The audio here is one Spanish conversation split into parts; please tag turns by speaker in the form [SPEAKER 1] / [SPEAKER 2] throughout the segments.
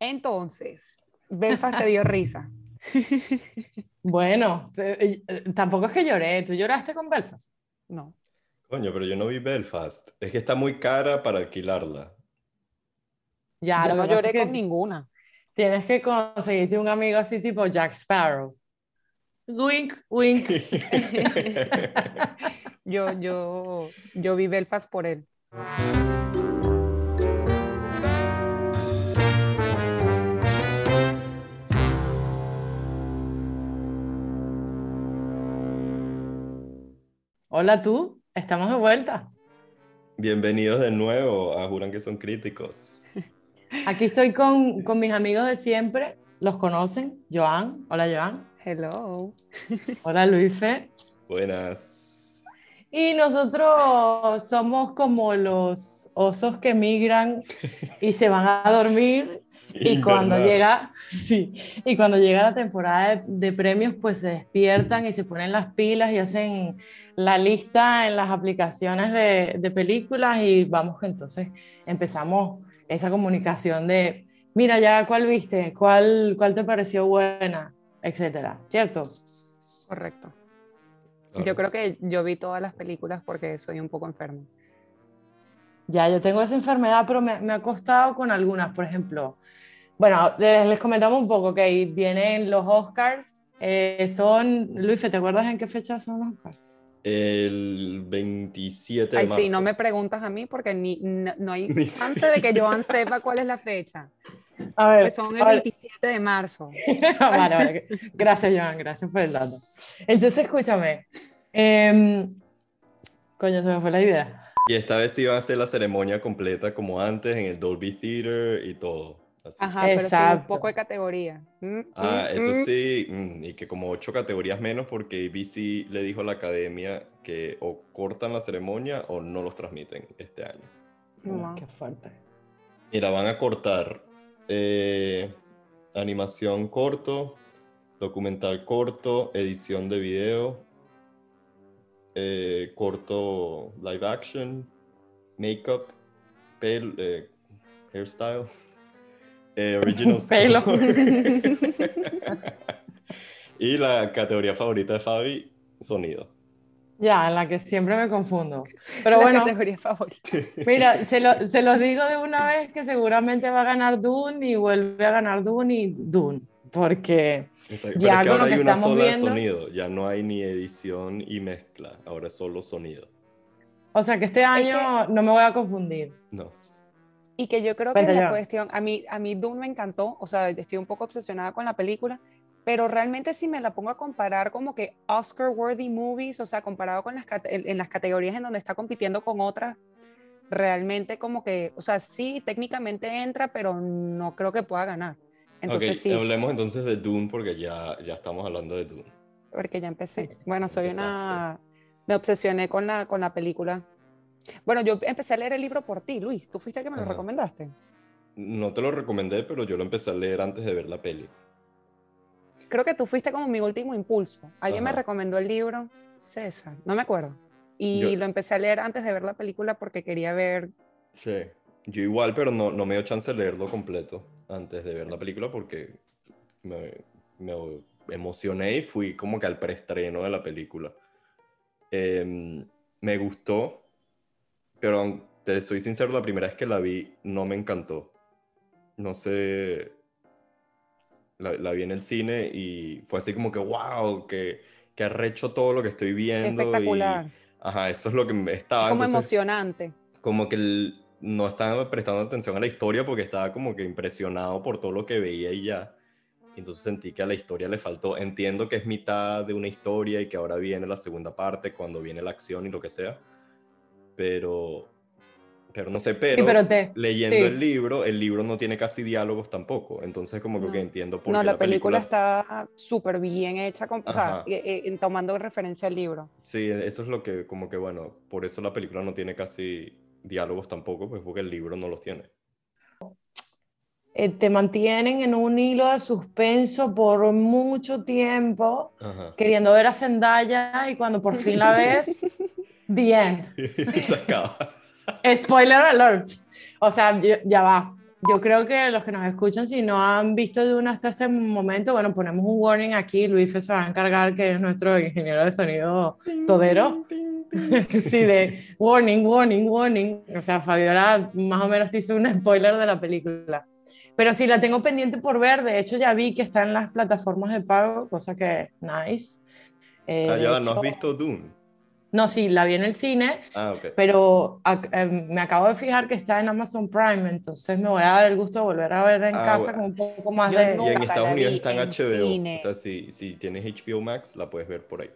[SPEAKER 1] Entonces, Belfast te dio risa.
[SPEAKER 2] Bueno, eh, eh, tampoco es que lloré. ¿Tú lloraste con Belfast?
[SPEAKER 1] No.
[SPEAKER 3] Coño, pero yo no vi Belfast. Es que está muy cara para alquilarla.
[SPEAKER 2] Ya,
[SPEAKER 1] Yo no lloré
[SPEAKER 2] es que
[SPEAKER 1] con ninguna.
[SPEAKER 2] Tienes que conseguirte un amigo así tipo Jack Sparrow. Wink, wink.
[SPEAKER 1] Yo, yo, yo vi Belfast por él.
[SPEAKER 2] Hola tú, estamos de vuelta.
[SPEAKER 3] Bienvenidos de nuevo a Juran que son críticos.
[SPEAKER 2] Aquí estoy con, con mis amigos de siempre. Los conocen. Joan. Hola, Joan.
[SPEAKER 1] Hello.
[SPEAKER 2] Hola, Luife.
[SPEAKER 3] Buenas.
[SPEAKER 2] Y nosotros somos como los osos que migran y se van a dormir y cuando llega, sí, y cuando llega la temporada de, de premios, pues se despiertan y se ponen las pilas y hacen la lista en las aplicaciones de, de películas y vamos que entonces empezamos esa comunicación de, mira ya, ¿cuál viste? ¿Cuál, cuál te pareció buena? Etcétera, ¿cierto?
[SPEAKER 1] Correcto.
[SPEAKER 3] Claro.
[SPEAKER 1] Yo creo que yo vi todas las películas porque soy un poco enferma.
[SPEAKER 2] Ya, yo tengo esa enfermedad, pero me, me ha costado con algunas, por ejemplo. Bueno, les, les comentamos un poco que vienen los Oscars. eh, son, Luis, ¿te acuerdas en qué fecha son los Oscars?
[SPEAKER 3] El 27 de
[SPEAKER 1] Ay,
[SPEAKER 3] marzo.
[SPEAKER 1] sí, no me preguntas a mí porque ni, no, no hay
[SPEAKER 3] Ni-
[SPEAKER 1] chance de que Joan sepa cuál es la fecha.
[SPEAKER 2] A ver,
[SPEAKER 1] Que son el
[SPEAKER 2] a ver.
[SPEAKER 1] 27 de marzo.
[SPEAKER 2] vale, vale. Gracias, Joan, gracias por el dato. Entonces, escúchame. em, coño, se me fue la idea.
[SPEAKER 3] Y esta vez sí va a ser la ceremonia completa como antes en el Dolby Theater y todo. Así.
[SPEAKER 1] Ajá, pero sí un
[SPEAKER 2] Exacto.
[SPEAKER 1] poco de categoría. Mm,
[SPEAKER 3] Ah,
[SPEAKER 1] mm,
[SPEAKER 3] eso
[SPEAKER 1] mm.
[SPEAKER 3] sí, y que como ocho categorías menos porque ABC le dijo a la academia que o cortan la ceremonia o no los transmiten este año.
[SPEAKER 1] Wow.
[SPEAKER 2] Qué fuerte.
[SPEAKER 3] Mira, van a cortar eh, animación corto, documental corto, edición de video, eh, corto live action, makeup, pel, eh, hairstyle, eh, original
[SPEAKER 2] Pelo.
[SPEAKER 3] y la categoría favorita de Fabi, sonido.
[SPEAKER 2] Ya, en la que siempre me confundo. Pero
[SPEAKER 1] la
[SPEAKER 2] bueno,
[SPEAKER 1] categoría favorita.
[SPEAKER 2] mira, se, lo- se los digo de una vez que seguramente va a ganar Dune y vuelve a ganar Dune y Dune. Porque
[SPEAKER 3] Exacto.
[SPEAKER 2] Ya
[SPEAKER 3] Pero es que
[SPEAKER 2] con lo
[SPEAKER 3] ahora
[SPEAKER 2] que
[SPEAKER 3] hay una sola de sonido, ya no hay ni edición y mezcla, ahora es solo sonido.
[SPEAKER 2] O sea que este año no me voy a confundir.
[SPEAKER 3] No.
[SPEAKER 1] Y que yo creo
[SPEAKER 2] Cuenta
[SPEAKER 1] que la cuestión, a mí, a mí Dune me encantó, o sea, estoy un poco obsesionada con la película, pero realmente si me la pongo a comparar como que Oscar-worthy movies, o sea, comparado con las, en, en las categorías en donde está compitiendo con otras, realmente como que, o sea, sí, técnicamente entra, pero no creo que pueda ganar. Entonces
[SPEAKER 3] ok,
[SPEAKER 1] sí,
[SPEAKER 3] hablemos entonces de Dune porque ya, ya estamos hablando de Dune.
[SPEAKER 1] porque ya empecé. Bueno, soy
[SPEAKER 3] Empezaste.
[SPEAKER 1] una, me obsesioné con la, con la película. Bueno, yo empecé a leer el libro por ti, Luis, tú fuiste el que me lo
[SPEAKER 3] Ajá.
[SPEAKER 1] recomendaste.
[SPEAKER 3] No te lo recomendé, pero yo lo empecé a leer antes de ver la peli.
[SPEAKER 1] creo que tú fuiste como mi último impulso. Alguien me
[SPEAKER 3] Ajá.
[SPEAKER 1] recomendó el libro, César, no me acuerdo. Y
[SPEAKER 3] Yo-
[SPEAKER 1] lo empecé a leer antes de ver la película porque quería ver.
[SPEAKER 3] Sí. Yo igual, pero no, no me dio chance de leerlo completo antes de ver la película porque me, me emocioné y fui como que al preestreno de la película. Em, me gustó, pero te soy sincero, la primera vez que la vi no me encantó. No sé, la, la vi en el cine y fue así como que, wow, que, que arrecho todo lo que estoy viendo. y-
[SPEAKER 1] espectacular.
[SPEAKER 3] ajá, eso es lo que me estaba.
[SPEAKER 1] como
[SPEAKER 3] entonces-
[SPEAKER 1] emocionante.
[SPEAKER 3] como que el- no estaba prestando atención a la historia porque estaba como que impresionado por todo lo que veía y ya. Y Entonces sentí que a la historia le faltó. Entiendo que es mitad de una historia y que ahora viene la segunda parte cuando viene la acción y lo que sea. Pero, pero no sé, pero,
[SPEAKER 2] sí, pero te,
[SPEAKER 3] leyendo
[SPEAKER 2] sí.
[SPEAKER 3] el libro, el libro no tiene casi diálogos tampoco. Entonces como que
[SPEAKER 1] No.
[SPEAKER 3] ok, entiendo por
[SPEAKER 1] No,
[SPEAKER 3] qué
[SPEAKER 1] la película está súper bien hecha, con- o sea, eh, eh, tomando referencia al libro.
[SPEAKER 3] Sí, eso es lo que como que bueno, por eso la película no tiene casi diálogos tampoco, pues porque el libro no los tiene.
[SPEAKER 2] Eh, te mantienen en un hilo de suspenso por mucho tiempo,
[SPEAKER 3] Ajá.
[SPEAKER 2] queriendo ver a Zendaya y cuando por fin la ves, the end.
[SPEAKER 3] Se acaba.
[SPEAKER 2] Spoiler alert. O sea, yo- ya va. Yo creo que los que nos escuchan, si no han visto de una hasta este momento, bueno, ponemos un warning aquí. Luis se va a encargar, que es nuestro ingeniero de sonido todero. sí, de warning, warning, warning. O sea, Fabiola más o menos te hizo un spoiler de la película. Pero sí, la tengo pendiente por ver. De hecho, ya vi que está en las plataformas de pago, cosa que nice.
[SPEAKER 3] Eh, ah, ya, ¿no has visto Dune?
[SPEAKER 2] No, sí, la vi en el cine,
[SPEAKER 3] ah, okay.
[SPEAKER 2] pero em, me acabo de fijar que está en Amazon Prime, entonces me voy a dar el gusto de volver a ver en ah, casa con un poco más de...
[SPEAKER 3] Y en Estados Unidos está en HBO, o sea, si, si tienes HBO Max, la puedes ver por ahí.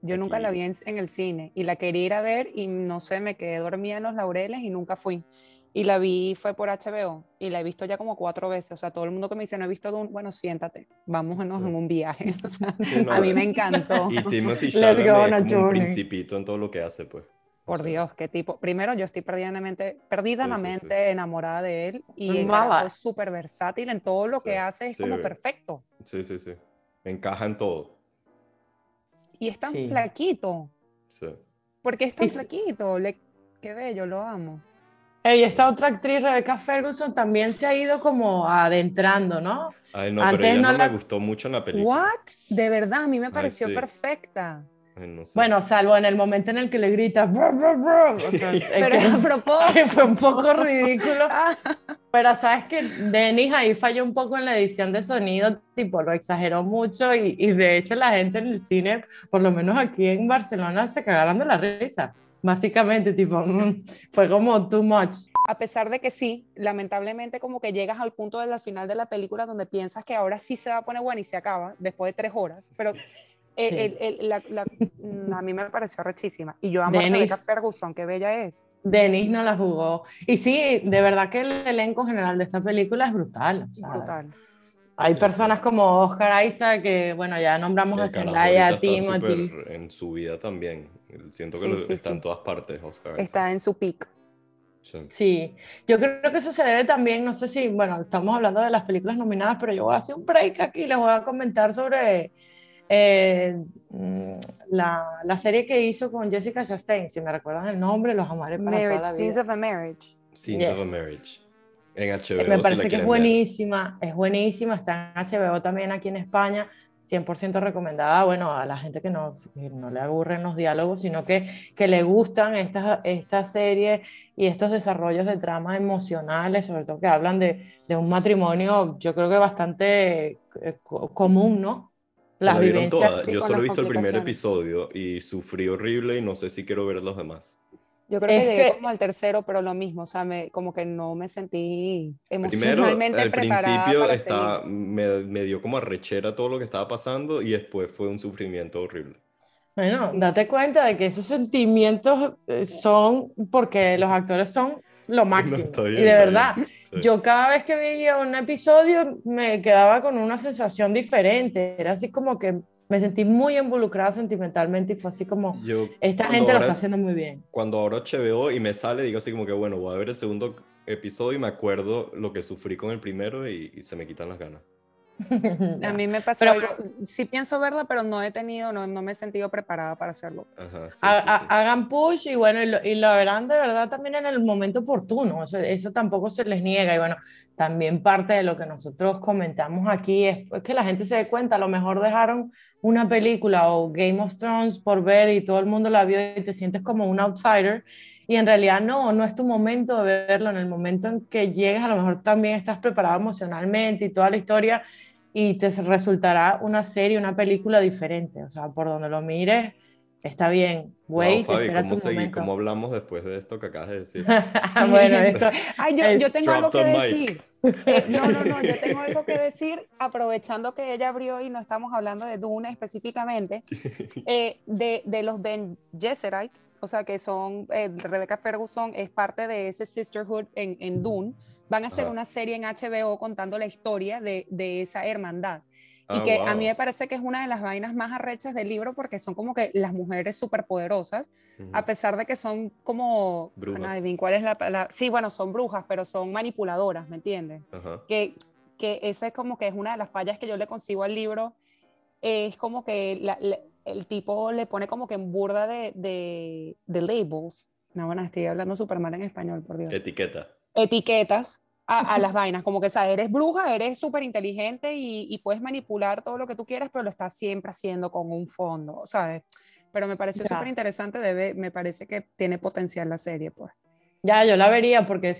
[SPEAKER 1] Yo nunca la vi en, en, el cine y la quería ir a ver y no sé, me quedé dormida en los laureles y nunca fui. Y la vi, fue por HBO, y la he visto ya como cuatro veces. O sea, todo el mundo que me dice, no he visto Dune, bueno, siéntate, vamos en un viaje. a mí me encantó.
[SPEAKER 3] Y Timothy Chalamet es como un principito en todo lo que hace, pues.
[SPEAKER 1] Por Dios, qué tipo. Primero, yo estoy perdidamente, perdidamente enamorada de él y es súper versátil en todo lo que hace, es como perfecto.
[SPEAKER 3] Sí, sí, sí. Encaja en todo.
[SPEAKER 1] Y es tan flaquito. Sí. Porque es tan flaquito. Le... Qué bello, lo amo.
[SPEAKER 2] Y esta otra actriz, Rebecca Ferguson, también se ha ido como adentrando, ¿no?
[SPEAKER 3] Ay, no, Antes pero ella no, me gustó mucho en la película.
[SPEAKER 1] ¿What? De verdad, a mí me pareció perfecta.
[SPEAKER 2] Bueno, salvo en el momento en el que le grita, pero
[SPEAKER 1] a propósito.
[SPEAKER 2] fue un poco ridículo. pero sabes que Denis ahí falló un poco en la edición de sonido, tipo, lo exageró mucho y, y de hecho la gente en el cine, por lo menos aquí en Barcelona, se cagaron de la risa. Básicamente, tipo, mm, fue como too much.
[SPEAKER 1] A pesar de que sí, lamentablemente como que llegas al punto del final de la película donde piensas que ahora sí se va a poner buena y se acaba después de tres horas, pero mm, a mí me pareció rechísima. Y yo amo a Rebecca Ferguson, qué bella es.
[SPEAKER 2] Denis no la jugó. Y sí, de verdad que el elenco general de esta película es brutal.
[SPEAKER 1] brutal.
[SPEAKER 2] Hay personas como Oscar Isaac, que bueno, ya nombramos a Zendaya, Timothy.
[SPEAKER 3] En su vida también. Siento que está en todas partes, Oscar.
[SPEAKER 1] Está en su peak.
[SPEAKER 2] Sí. yo creo que eso se debe también, no sé si, bueno, estamos hablando de las películas nominadas, pero yo voy a hacer un break aquí y les voy a comentar sobre eh, mm, la, la, serie que hizo con Jessica Chastain, si me recuerdan el nombre, los amaré para
[SPEAKER 1] marriage,
[SPEAKER 2] toda la vida.
[SPEAKER 1] Scenes of a Marriage.
[SPEAKER 3] Scenes of a Marriage. En HBO.
[SPEAKER 2] Me parece que es buenísima, es buenísima, está en HBO también aquí en España. 100% recomendada, bueno, a la gente que no, no le aburren los diálogos, sino que, que le gustan estas esta series y estos desarrollos de tramas emocionales, sobre todo que hablan de, de un matrimonio, yo creo que bastante eh, común, ¿no?
[SPEAKER 3] Las vivencias. Yo solo he visto el primer episodio y sufrí horrible y no sé si quiero ver los demás.
[SPEAKER 1] Yo creo que llegué como al tercero, pero lo mismo, o sea, me, como que no me sentí emocionalmente
[SPEAKER 3] Primero, al principio está, me, me, dio como arrechera todo lo que estaba pasando y después fue un sufrimiento horrible.
[SPEAKER 2] Bueno, date cuenta de que esos sentimientos eh, son porque los actores son lo máximo. y de verdad, yo cada vez que veía un episodio me quedaba con una sensación diferente. Era así como que me sentí muy involucrada sentimentalmente y fue así como, esta gente lo está haciendo muy bien.
[SPEAKER 3] Cuando ahora HBO y me sale, digo así como que, bueno, voy a ver el segundo episodio y me acuerdo lo que sufrí con el primero y se me quitan las ganas.
[SPEAKER 1] a mí me pasó, sí pienso verla, pero no he tenido, no, no me he sentido preparada para hacerlo.
[SPEAKER 2] Hagan push y bueno, y lo, verán de verdad también en el momento oportuno, eso, eso, tampoco se les niega. Y bueno, también parte de lo que nosotros comentamos aquí es, es que la gente se dé cuenta, a lo mejor dejaron una película o Game of Thrones por ver y todo el mundo la vio y te sientes como un outsider y en realidad no, no es tu momento de verlo, en el momento en que llegues a lo mejor también estás preparado emocionalmente y toda la historia y te resultará una serie, una película diferente, o sea, por donde lo mires, está bien. Wait,
[SPEAKER 3] wow, Fabi, ¿cómo, seguí, ¿cómo hablamos después de esto que acabas de decir?
[SPEAKER 2] bueno, esto...
[SPEAKER 1] Ay, yo, yo tengo algo que decir. Eh, no, no, no, yo tengo algo que decir, aprovechando que ella abrió y no estamos hablando de Dune específicamente, eh, de, de, los Ben Gesserit, o sea, que son, eh, Rebecca Ferguson es parte de ese sisterhood en, en Dune, van a hacer una serie en HBO contando la historia de, de esa hermandad. y ah, que a mí me parece que es una de las vainas más arrechas del libro porque son como que las mujeres superpoderosas, poderosas a pesar de que son como...
[SPEAKER 3] Brujas.
[SPEAKER 1] ¿Cuál es la, Sí, bueno, son brujas, pero son manipuladoras, ¿me entiendes? Que, que esa es como que es una de las fallas que yo le consigo al libro. Es como que el tipo le pone como que en burda de, de, de labels. No, bueno, estoy hablando súper mal en español, por Dios.
[SPEAKER 3] Etiqueta
[SPEAKER 1] etiquetas a, las vainas, como que, ¿sabes? Eres bruja, eres súper inteligente y, y, puedes manipular todo lo que tú quieras, pero lo estás siempre haciendo con un fondo, ¿sabes? Pero me pareció súper interesante, debe, me parece que tiene potencial la serie, pues.
[SPEAKER 2] Ya, yo la vería porque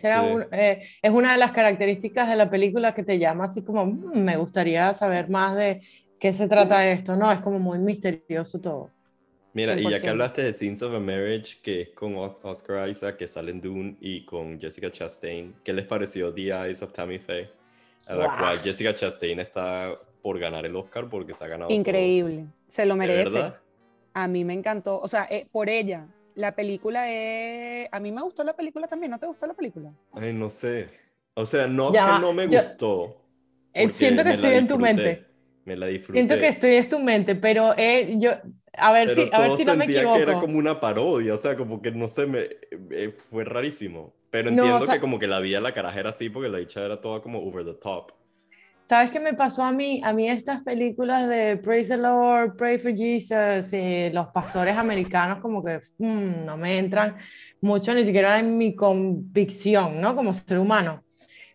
[SPEAKER 2] eh, es una de las características de la película que te llama así como, mm, me gustaría saber más de qué se trata esto, ¿no? Es como muy misterioso todo.
[SPEAKER 3] Mira, y ya que hablaste de Scenes of a Marriage, que es con Oscar Isaac, que sale en Dune, y con Jessica Chastain, ¿qué les pareció The Eyes of Tammy Faye? A la cual Jessica Chastain está por ganar el Oscar porque se ha ganado.
[SPEAKER 1] Increíble, se lo merece. A mí me encantó, o sea, eh, por ella, la película es... A mí me gustó la película también, ¿no te gustó la película?
[SPEAKER 3] Ay, no sé. O sea, no que no me gustó.
[SPEAKER 2] Siento que estoy en tu mente.
[SPEAKER 3] Me la disfruté.
[SPEAKER 2] Siento que estoy en tu mente, pero eh, yo... A ver si, a ver si no me equivoco.
[SPEAKER 3] que era como una parodia, o sea, como que no sé, me, eh, fue rarísimo. Pero entiendo que como que la vida la caraja era así porque la dicha era toda como over the top.
[SPEAKER 2] ¿Sabes qué me pasó a mí? A mí estas películas de Praise the Lord, Pray for Jesus, y los pastores americanos como que mm, no me entran mucho ni siquiera en mi convicción, ¿no? Como ser humano.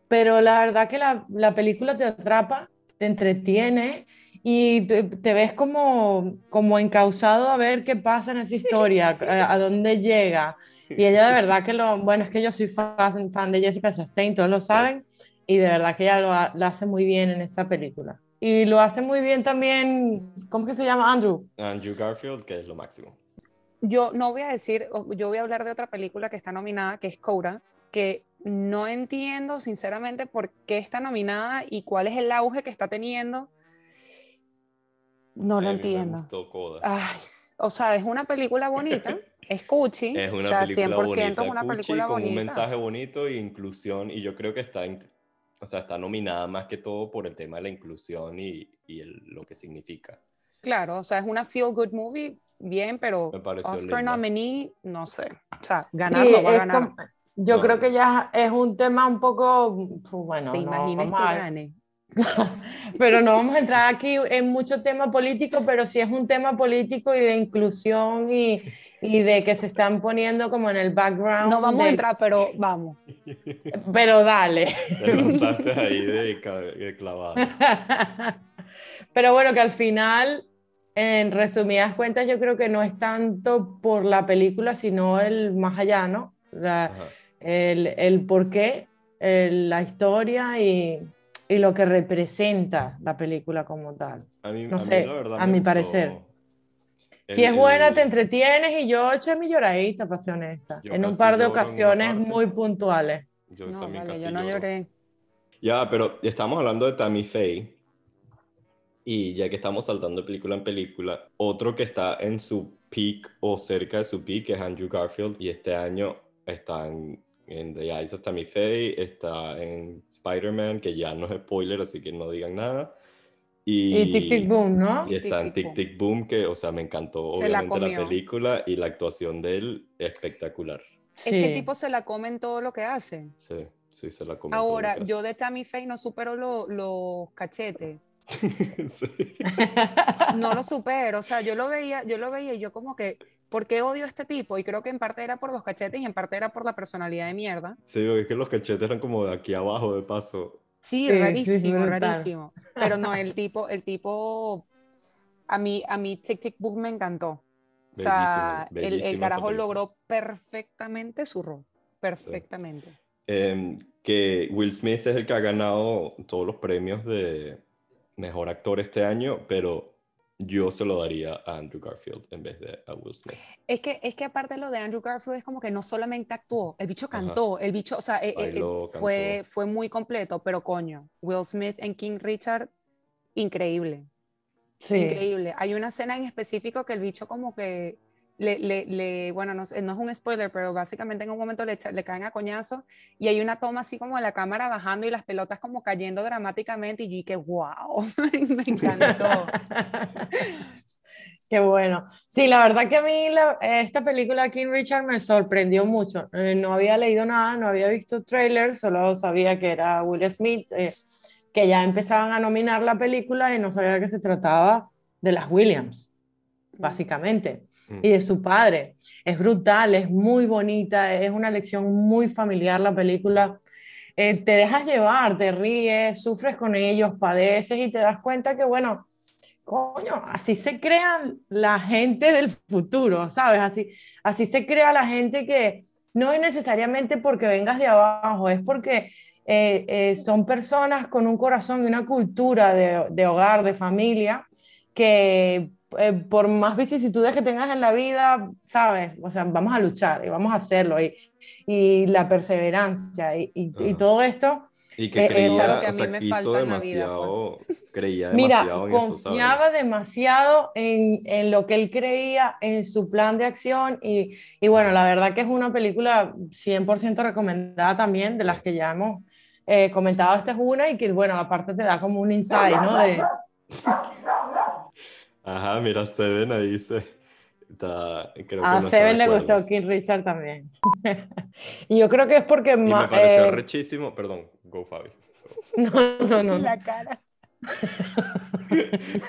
[SPEAKER 2] Pero la verdad que la, la película te atrapa, te entretiene y te, ves como, como encausado a ver qué pasa en esa historia, a, a dónde llega. Y ella de verdad que lo, bueno, es que yo soy fan, fan de Jessica Chastain, todos lo saben y de verdad que ella lo, hace muy bien en esta película. Y lo hace muy bien también, ¿cómo que se llama? Andrew.
[SPEAKER 3] Andrew Garfield, que es lo máximo.
[SPEAKER 1] Yo no voy a decir, yo voy a hablar de otra película que está nominada, que es Coda, que no entiendo sinceramente por qué está nominada y cuál es el auge que está teniendo. No lo entiendo. Ay, o sea, es una película bonita, es cuchi,
[SPEAKER 3] es una o sea, película 100% bonita, es una película con un mensaje bonito e inclusión y yo creo que está en, o sea, está nominada más que todo por el tema de la inclusión y, y lo que significa.
[SPEAKER 1] Claro, o sea, es una feel good movie, bien, pero Oscar nominee, no sé. O sea, ganarlo va a ganar.
[SPEAKER 2] Yo creo que ya es un tema un poco, pues, bueno,
[SPEAKER 1] ¿Te imaginas que gane?
[SPEAKER 2] pero no vamos a entrar aquí en mucho tema político, pero sí es un tema político y de inclusión y, y de que se están poniendo como en el background.
[SPEAKER 1] No vamos a entrar, pero vamos.
[SPEAKER 2] Pero dale.
[SPEAKER 3] Te lanzaste ahí de, clavado.
[SPEAKER 2] Pero bueno, que al final, en resumidas cuentas, yo creo que no es tanto por la película, sino el más allá, ¿no? El, el por qué, la historia y y lo que representa la película como tal.
[SPEAKER 3] A mí,
[SPEAKER 2] no sé, a mi parecer. si es buena, te entretienes y yo eché mi lloradita, para ser honesta, en un par de ocasiones muy puntuales.
[SPEAKER 3] Yo también casi
[SPEAKER 1] yo no lloré.
[SPEAKER 3] Ya, pero estamos hablando de Tammy Faye. Y ya que estamos saltando de película en película, otro que está en su peak o cerca de su peak es Andrew Garfield. Y este año está en The Eyes of Tammy Faye, está en Spider-Man, que ya no es spoiler, así que no digan nada.
[SPEAKER 2] Y, Tic Tic Boom, ¿no?
[SPEAKER 3] Y está en Tic Tic Boom, que, o sea, me encantó obviamente la, película y la actuación de él espectacular.
[SPEAKER 1] Es que el tipo se la come en todo lo que hace.
[SPEAKER 3] Sí, sí, se la come.
[SPEAKER 1] Ahora, yo de Tammy Faye no supero los cachetes. no lo supero, o sea, yo lo veía, yo lo veía y yo como que ¿por qué odio a este tipo? Y creo que en parte era por los cachetes y en parte era por la personalidad de mierda.
[SPEAKER 3] Sí, porque es que los cachetes eran como de aquí abajo, de paso.
[SPEAKER 1] Sí, rarísimo, rarísimo. Pero no, el tipo, el tipo, a mí, a mí Tic Tic Book me encantó. O sea, el, carajo logró perfectamente su rol, perfectamente.
[SPEAKER 3] Em, que Will Smith es el que ha ganado todos los premios de mejor actor este año, pero yo se lo daría a Andrew Garfield en vez de a Will Smith.
[SPEAKER 1] Es que, es que aparte lo de Andrew Garfield es como que no solamente actuó, el bicho cantó, el bicho, o sea, eh, eh, fue, fue muy completo, pero coño, Will Smith en King Richard, increíble. Sí. Increíble. Hay una escena en específico que el bicho como que le, le, le, bueno, no, no, es un spoiler, pero básicamente en un momento le, le caen a coñazo y hay una toma así como de la cámara bajando y las pelotas como cayendo dramáticamente y yo que wow, me encantó.
[SPEAKER 2] Qué bueno. Sí, la verdad que a mí esta película King Richard me sorprendió mucho. Eh, no había leído nada, no había visto trailer, solo sabía que era Will Smith, eh, que ya empezaban a nominar la película y no sabía que se trataba de las Williams, básicamente y de su padre. Es brutal, es muy bonita, es una lección muy familiar la película. eh, te dejas llevar, te ríes, sufres con ellos, padeces y te das cuenta que, bueno, coño, así se crean la gente del futuro, ¿sabes? Así, así se crea la gente que no es necesariamente porque vengas de abajo, es porque eh, eh, son personas con un corazón y una cultura de hogar, de familia, que eh, por más vicisitudes que tengas en la vida, ¿sabes? O sea, vamos a luchar y vamos a hacerlo. Y, y la perseverancia y, y, todo esto.
[SPEAKER 3] Y que creía, que a mí me falta demasiado, pues. creía demasiado
[SPEAKER 2] Mira, en confiaba demasiado en, en, lo que él creía, en su plan de acción. Y, y bueno, la verdad que es una película 100% recomendada también, de las que ya hemos eh, comentado. Esta es una y que, bueno, aparte te da como un insight, ¿no? De,
[SPEAKER 3] Ajá, mira, Seven ahí dice.
[SPEAKER 2] creo a Seven le gustó King Richard también. y yo creo que es porque
[SPEAKER 3] más. Me pareció eh, rechísimo. Perdón, go Fabi.
[SPEAKER 2] No, no, no.
[SPEAKER 1] La cara.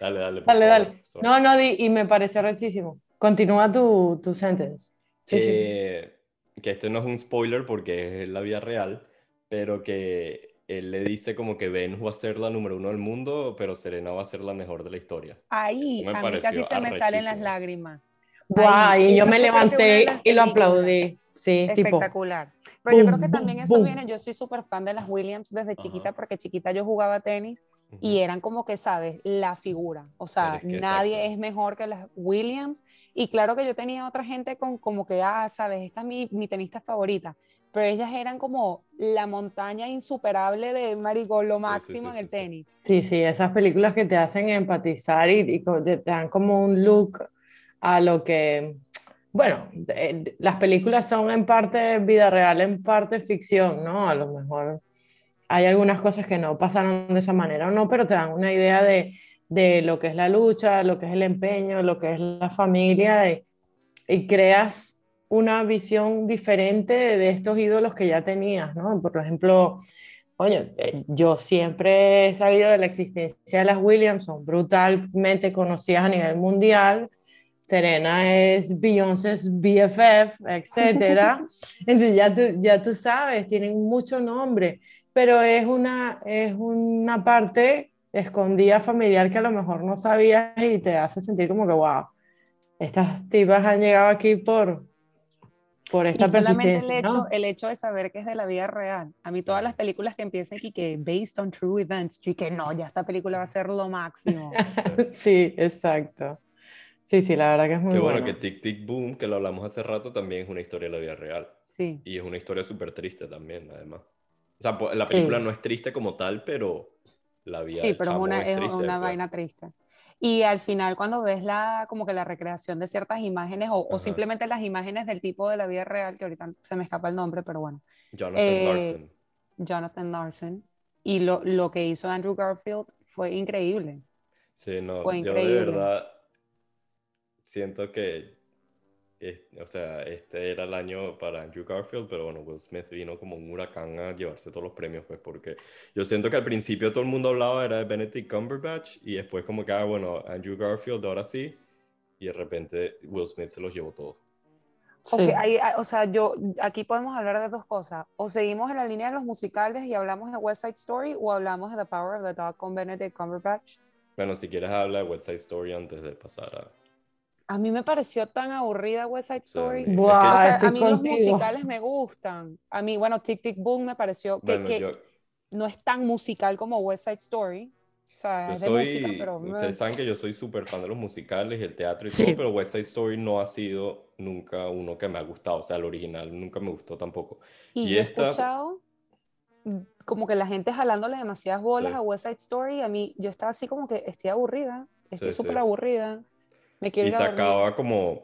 [SPEAKER 3] dale, dale.
[SPEAKER 2] dale, dale. No, no, y me pareció rechísimo. Continúa tu, tu sentence.
[SPEAKER 3] que esto no es un spoiler porque es la vida real, pero que él le dice como que Venus va a ser la número uno del mundo, pero Serena va a ser la mejor de la historia.
[SPEAKER 1] Ahí, a mí casi se me salen las lágrimas.
[SPEAKER 2] Guau, y yo me levanté y lo aplaudí. Sí,
[SPEAKER 1] espectacular. Pero yo creo que también eso viene, yo soy súper fan de las Williams desde chiquita, porque chiquita yo jugaba tenis y eran como que, ¿sabes? La figura. O sea, nadie es mejor que las Williams. Y claro que yo tenía otra gente con como que, ah, ¿sabes? Esta es mi, mi tenista favorita pero ellas eran como la montaña insuperable de Marigold, lo máximo en el tenis.
[SPEAKER 2] Sí, sí, esas películas que te hacen empatizar y, te dan como un look a lo que, bueno, las películas son en parte vida real, en parte ficción, ¿no? A lo mejor hay algunas cosas que no pasaron de esa manera o no, pero te dan una idea de, de lo que es la lucha, lo que es el empeño, lo que es la familia y, y creas una visión diferente de estos ídolos que ya tenías, ¿no? Por ejemplo, oye, eh, yo siempre he sabido de la existencia de las Williams, son brutalmente conocidas a nivel mundial. Serena es Beyoncé's BFF, etcétera. Entonces ya tú, ya tú sabes, tienen mucho nombre, pero es una, es una parte escondida familiar que a lo mejor no sabías y te hace sentir como que, wow, estas tipas han llegado aquí por, por esta y solamente
[SPEAKER 1] el hecho, el hecho de saber que es de la vida real. A mí todas las películas que empiezan aquí que based on true events, yo que no, ya esta película va a ser lo máximo.
[SPEAKER 2] sí, exacto. Sí, sí, la verdad que es muy
[SPEAKER 3] Qué
[SPEAKER 2] bueno.
[SPEAKER 3] que Tic Tic Boom, que lo hablamos hace rato, también es una historia de la vida real.
[SPEAKER 1] Sí.
[SPEAKER 3] Y es una historia súper triste también, además. O sea, la película no es triste como tal, pero la vida
[SPEAKER 1] Sí, pero
[SPEAKER 3] una,
[SPEAKER 1] es,
[SPEAKER 3] triste,
[SPEAKER 1] una vaina triste. Y al final cuando ves la, como que la recreación de ciertas imágenes o, o, simplemente las imágenes del tipo de la vida real, que ahorita se me escapa el nombre, pero bueno.
[SPEAKER 3] Jonathan eh, Larson.
[SPEAKER 1] Jonathan Larson. Y lo, lo, que hizo Andrew Garfield fue increíble.
[SPEAKER 3] Sí, no, yo de verdad siento que o sea, este era el año para Andrew Garfield, pero bueno, Will Smith vino como un huracán a llevarse todos los premios, pues porque yo siento que al principio todo el mundo hablaba era de Benedict Cumberbatch y después como que, ah, bueno, Andrew Garfield ahora sí, y de repente Will Smith se los llevó todos.
[SPEAKER 1] Sí. Ah, o sea, yo, aquí podemos hablar de dos cosas. O seguimos en la línea de los musicales y hablamos de West Side Story o hablamos de The Power of the Dog con Benedict Cumberbatch.
[SPEAKER 3] Bueno, si quieres hablar de West Side Story antes de pasar a
[SPEAKER 1] a mí me pareció tan aburrida West Side Story. a mí los musicales me gustan. A mí, bueno, Tic Tic Boom me pareció que, no es tan musical como West Side Story. O sea, es de música, pero...
[SPEAKER 3] Ustedes saben que yo soy súper fan de los musicales y el teatro y todo, pero West Side Story no ha sido nunca uno que me ha gustado. O sea, el original nunca me gustó tampoco.
[SPEAKER 1] Y, he escuchado como que la gente jalándole demasiadas bolas a West Side Story. A mí, yo estaba así como que estoy aburrida. Estoy súper aburrida y
[SPEAKER 3] se acaba como,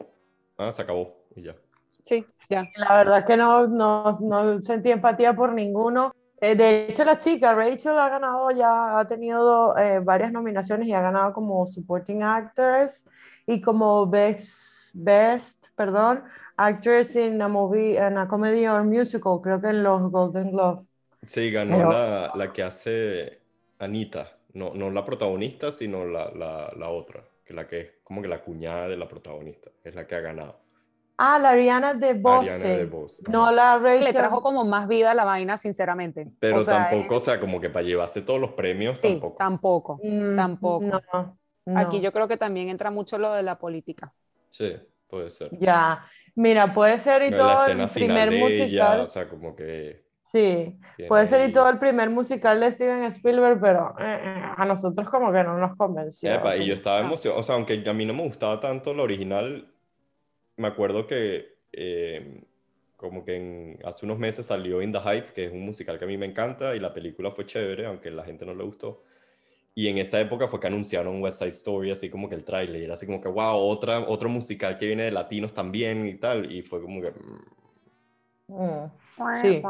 [SPEAKER 3] ah, se acabó y ya.
[SPEAKER 1] Sí, ya.
[SPEAKER 2] La verdad que no, no, no sentí empatía por ninguno. Eh, de hecho, la chica, Rachel, ha ganado ya, ha tenido eh, varias nominaciones y ha ganado como Supporting Actors y como Best, best perdón, Actress in a Movie, en a Comedy or Musical, creo que en los Golden Globes.
[SPEAKER 3] Sí, ganó la, la, que hace Anita, no, no la protagonista, sino la, la, la otra que la que es como que la cuñada de la protagonista, es la que ha ganado.
[SPEAKER 2] Ah, la Ariana de Bose. No la Rachel.
[SPEAKER 1] Le trajo como más vida a la vaina, sinceramente.
[SPEAKER 3] Pero
[SPEAKER 1] O sea,
[SPEAKER 3] tampoco,
[SPEAKER 1] eh,
[SPEAKER 3] o sea, como que para llevarse todos los premios,
[SPEAKER 1] sí,
[SPEAKER 3] tampoco.
[SPEAKER 1] tampoco.
[SPEAKER 2] Mm,
[SPEAKER 1] tampoco.
[SPEAKER 2] No, no.
[SPEAKER 1] Aquí yo creo que también entra mucho lo de la política.
[SPEAKER 3] Sí, puede ser.
[SPEAKER 2] Ya. Mira, puede ser y
[SPEAKER 3] No, la
[SPEAKER 2] todo
[SPEAKER 3] escena
[SPEAKER 2] el
[SPEAKER 3] final
[SPEAKER 2] primer
[SPEAKER 3] de
[SPEAKER 2] musical.
[SPEAKER 3] ella, o sea, como que
[SPEAKER 2] Sí.
[SPEAKER 3] tiene
[SPEAKER 2] Puede ser y todo el primer musical de Steven Spielberg, pero eh, eh, a nosotros como que no nos convenció.
[SPEAKER 3] Epa, y yo estaba emocionado, o sea, aunque a mí no me gustaba tanto la original, me acuerdo que eh, como que en- hace unos meses salió In the Heights, que es un musical que a mí me encanta, y la película fue chévere, aunque a la gente no le gustó. Y en esa época fue que anunciaron West Side Story, así como que el tráiler, así como que, wow, otra, otro musical que viene de latinos también y tal, y fue como que... mm,
[SPEAKER 2] Sí.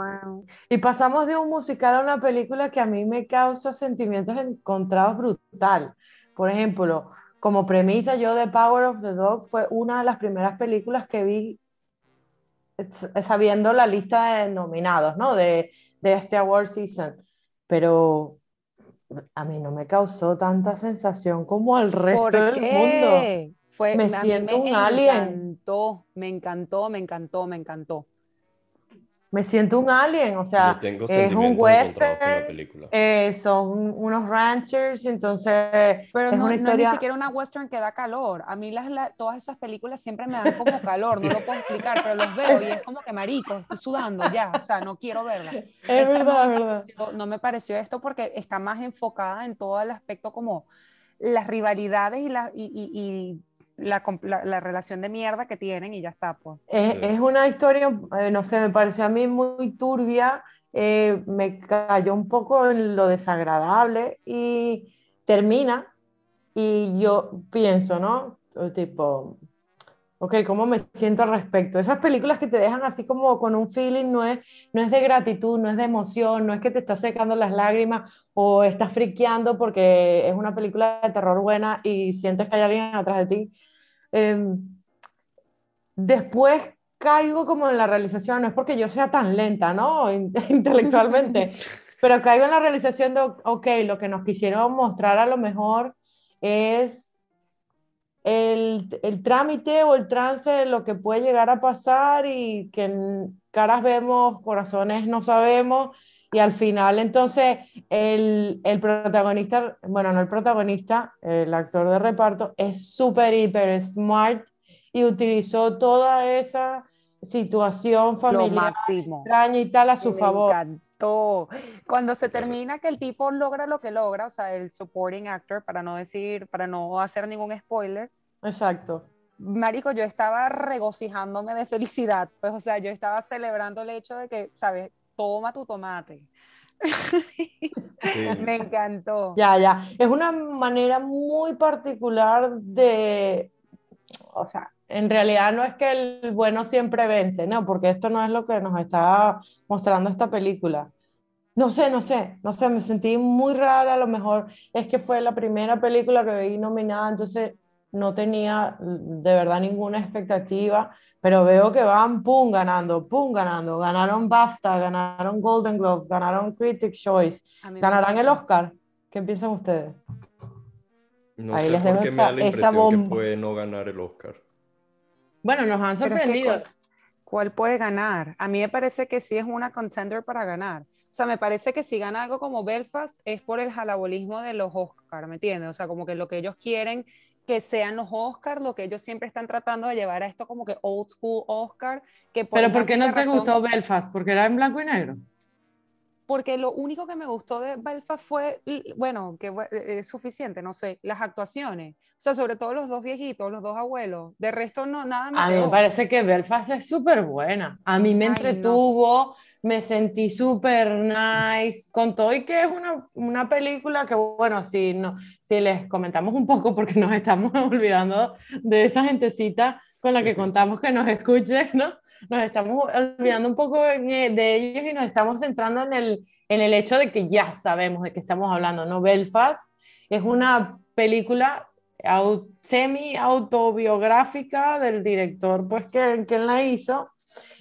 [SPEAKER 2] Y pasamos de un musical a una película que a mí me causa sentimientos encontrados brutal. Por ejemplo, como premisa, yo The Power of the Dog fue una de las primeras películas que vi eh, sabiendo la lista de nominados, ¿no? De, de este award season. Pero a mí no me causó tanta sensación como al resto
[SPEAKER 1] ¿Por
[SPEAKER 2] del mundo.
[SPEAKER 1] Fue,
[SPEAKER 2] Me siento un alien.
[SPEAKER 1] encantó, me encantó, me encantó, me encantó.
[SPEAKER 2] Me siento un alien, o sea, es un western, eh, son unos ranchers, entonces
[SPEAKER 1] Pero
[SPEAKER 2] es
[SPEAKER 1] no,
[SPEAKER 2] una
[SPEAKER 1] no es
[SPEAKER 2] historia...
[SPEAKER 1] ni siquiera una western que da calor. A mí las, la- todas esas películas siempre me dan como calor, no lo puedo explicar, pero los veo y es como que marico, estoy sudando ya, o sea, no quiero verla.
[SPEAKER 2] Es
[SPEAKER 1] Esta
[SPEAKER 2] verdad,
[SPEAKER 1] no,
[SPEAKER 2] es
[SPEAKER 1] me
[SPEAKER 2] verdad.
[SPEAKER 1] pareció, no me pareció esto porque está más enfocada en todo el aspecto como las rivalidades y la, y, y- y la, la- la relación de mierda que tienen y ya está, pues.
[SPEAKER 2] Es,
[SPEAKER 3] Sí.
[SPEAKER 2] es una historia, eh, no sé, me pareció a mí muy turbia, eh, me cayó un poco en lo desagradable y termina y yo pienso, ¿no? Tipo, ok, ¿cómo me siento al respecto? Esas películas que te dejan así como con un feeling, no es, no es de gratitud, no es de emoción, no es que te estás secando las lágrimas o estás friqueando porque es una película de terror buena y sientes que hay alguien atrás de ti. Em, después caigo como en la realización, no es porque yo sea tan lenta, ¿no? In- Intelectualmente, pero caigo en la realización de, ok, lo que nos quisieron mostrar a lo mejor es el, el trámite o el trance de lo que puede llegar a pasar y que caras vemos, corazones no sabemos. Y al final, entonces, el, el protagonista, bueno, no el protagonista, el actor de reparto, es súper, hiper smart y utilizó toda esa situación familiar extraña y tal a su
[SPEAKER 1] me
[SPEAKER 2] favor.
[SPEAKER 1] Encantó. Cuando se termina que el tipo logra lo que logra, o sea, el supporting actor, para no decir, para no hacer ningún spoiler,
[SPEAKER 2] Exacto.
[SPEAKER 1] Marico, yo estaba regocijándome de felicidad, pues, o sea, yo estaba celebrando el hecho de que, ¿sabes? Toma tu tomate.
[SPEAKER 3] Sí.
[SPEAKER 1] Me encantó.
[SPEAKER 2] Ya, ya. Es una manera muy particular de, o sea, en realidad no es que el bueno siempre vence, ¿no? Porque esto no es lo que nos está mostrando esta película. No sé, no sé, no sé, me sentí muy rara, a lo mejor es que fue la primera película que vi nominada, entonces no tenía de verdad ninguna expectativa, pero veo que van pum ganando, pum ganando, ganaron BAFTA, ganaron Golden Globe, ganaron Critics' Choice,
[SPEAKER 1] me
[SPEAKER 2] ganarán el. Oscar. ¿Qué piensan ustedes?
[SPEAKER 3] No
[SPEAKER 2] Ahí
[SPEAKER 3] sé
[SPEAKER 2] les
[SPEAKER 3] por
[SPEAKER 2] dejo
[SPEAKER 3] qué me
[SPEAKER 2] esa-
[SPEAKER 3] da la impresión que
[SPEAKER 2] bomba.
[SPEAKER 3] puede no ganar el Oscar.
[SPEAKER 2] Bueno, nos han
[SPEAKER 1] Pero es que
[SPEAKER 2] sorprendido.
[SPEAKER 1] cu- ¿Cuál puede ganar? A mí me parece que sí es una contender para ganar. O sea, me parece que si gana algo como Belfast es por el jalabolismo de los Oscars, ¿me entiendes? O sea, como que lo que ellos quieren que sean los Oscars, lo que ellos siempre están tratando de llevar a esto como que old school Oscar, que por
[SPEAKER 2] Pero ¿por qué no te
[SPEAKER 1] razón-
[SPEAKER 2] gustó Belfast? ¿Porque era en blanco y negro?
[SPEAKER 1] Porque lo único que me gustó de Belfast fue, bueno, que bu- eh, es suficiente, no sé, las actuaciones. O sea, sobre todo los dos viejitos, los dos abuelos. De resto, no, nada me
[SPEAKER 2] A mí me parece que Belfast es súper buena. A mí me
[SPEAKER 1] Ay, no
[SPEAKER 2] entretuvo, me sentí súper nice, con todo y que es una, una película que, bueno, si, no, si les comentamos un poco, porque nos estamos olvidando de esa gentecita con la que contamos que nos escuche, ¿no? Nos estamos olvidando un poco de de ellos y nos estamos centrando en el, en el hecho de que ya sabemos de qué estamos hablando, ¿no? Belfast es una película au- semi autobiográfica del director, pues, que, que la hizo,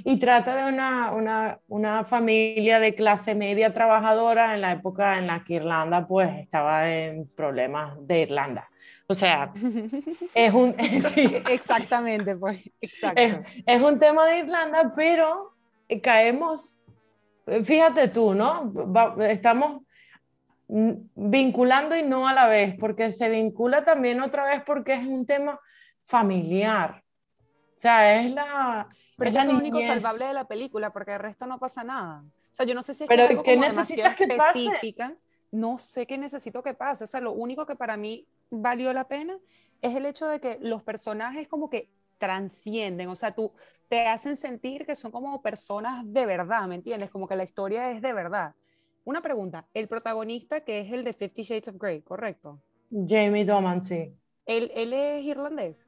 [SPEAKER 2] Y trata de una, una, una, familia de clase media trabajadora en la época en la que Irlanda pues estaba en problemas de Irlanda. O sea, es un...
[SPEAKER 1] Exactamente, pues, exacto.
[SPEAKER 2] Es, es, un tema de Irlanda, pero caemos, fíjate tú, ¿no? estamos vinculando y no a la vez, porque se vincula también otra vez porque es un tema familiar. O sea, es la...
[SPEAKER 1] Pero
[SPEAKER 2] es,
[SPEAKER 1] lo único salvable de la película, porque el resto no pasa nada. O sea, yo no sé si es
[SPEAKER 2] Pero
[SPEAKER 1] algo
[SPEAKER 2] ¿qué necesitas que
[SPEAKER 1] específica. Pase? No sé qué necesito que pase. O sea, lo único que para mí valió la pena es el hecho de que los personajes como que transcienden, o sea, tú te hacen sentir que son como personas de verdad, ¿me entiendes? Como que la historia es de verdad. Una pregunta, el protagonista que es el de Fifty Shades of Grey, ¿correcto?
[SPEAKER 2] Jamie Doman, sí.
[SPEAKER 1] ¿Él, él es irlandés?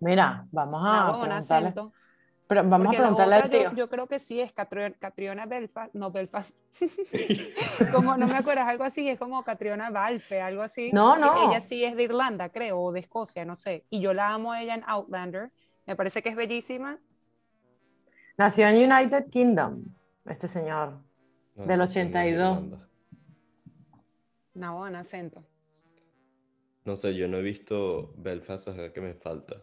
[SPEAKER 2] Mira, vamos a no, preguntarle. Pero vamos a preguntarle al tío.
[SPEAKER 1] Yo, creo que sí es Catriona Belfast, no Belfast. como no me acuerdo, algo así, es como Catriona Balfe, algo así.
[SPEAKER 2] No, no.
[SPEAKER 1] Ella sí es de Irlanda, creo, o de Escocia, no sé. Y yo la amo a ella en Outlander. Me parece que es bellísima.
[SPEAKER 2] Nació en United Kingdom, este señor, del 82.
[SPEAKER 1] No, buen acento.
[SPEAKER 3] No sé, yo no he visto Belfast, es que me falta.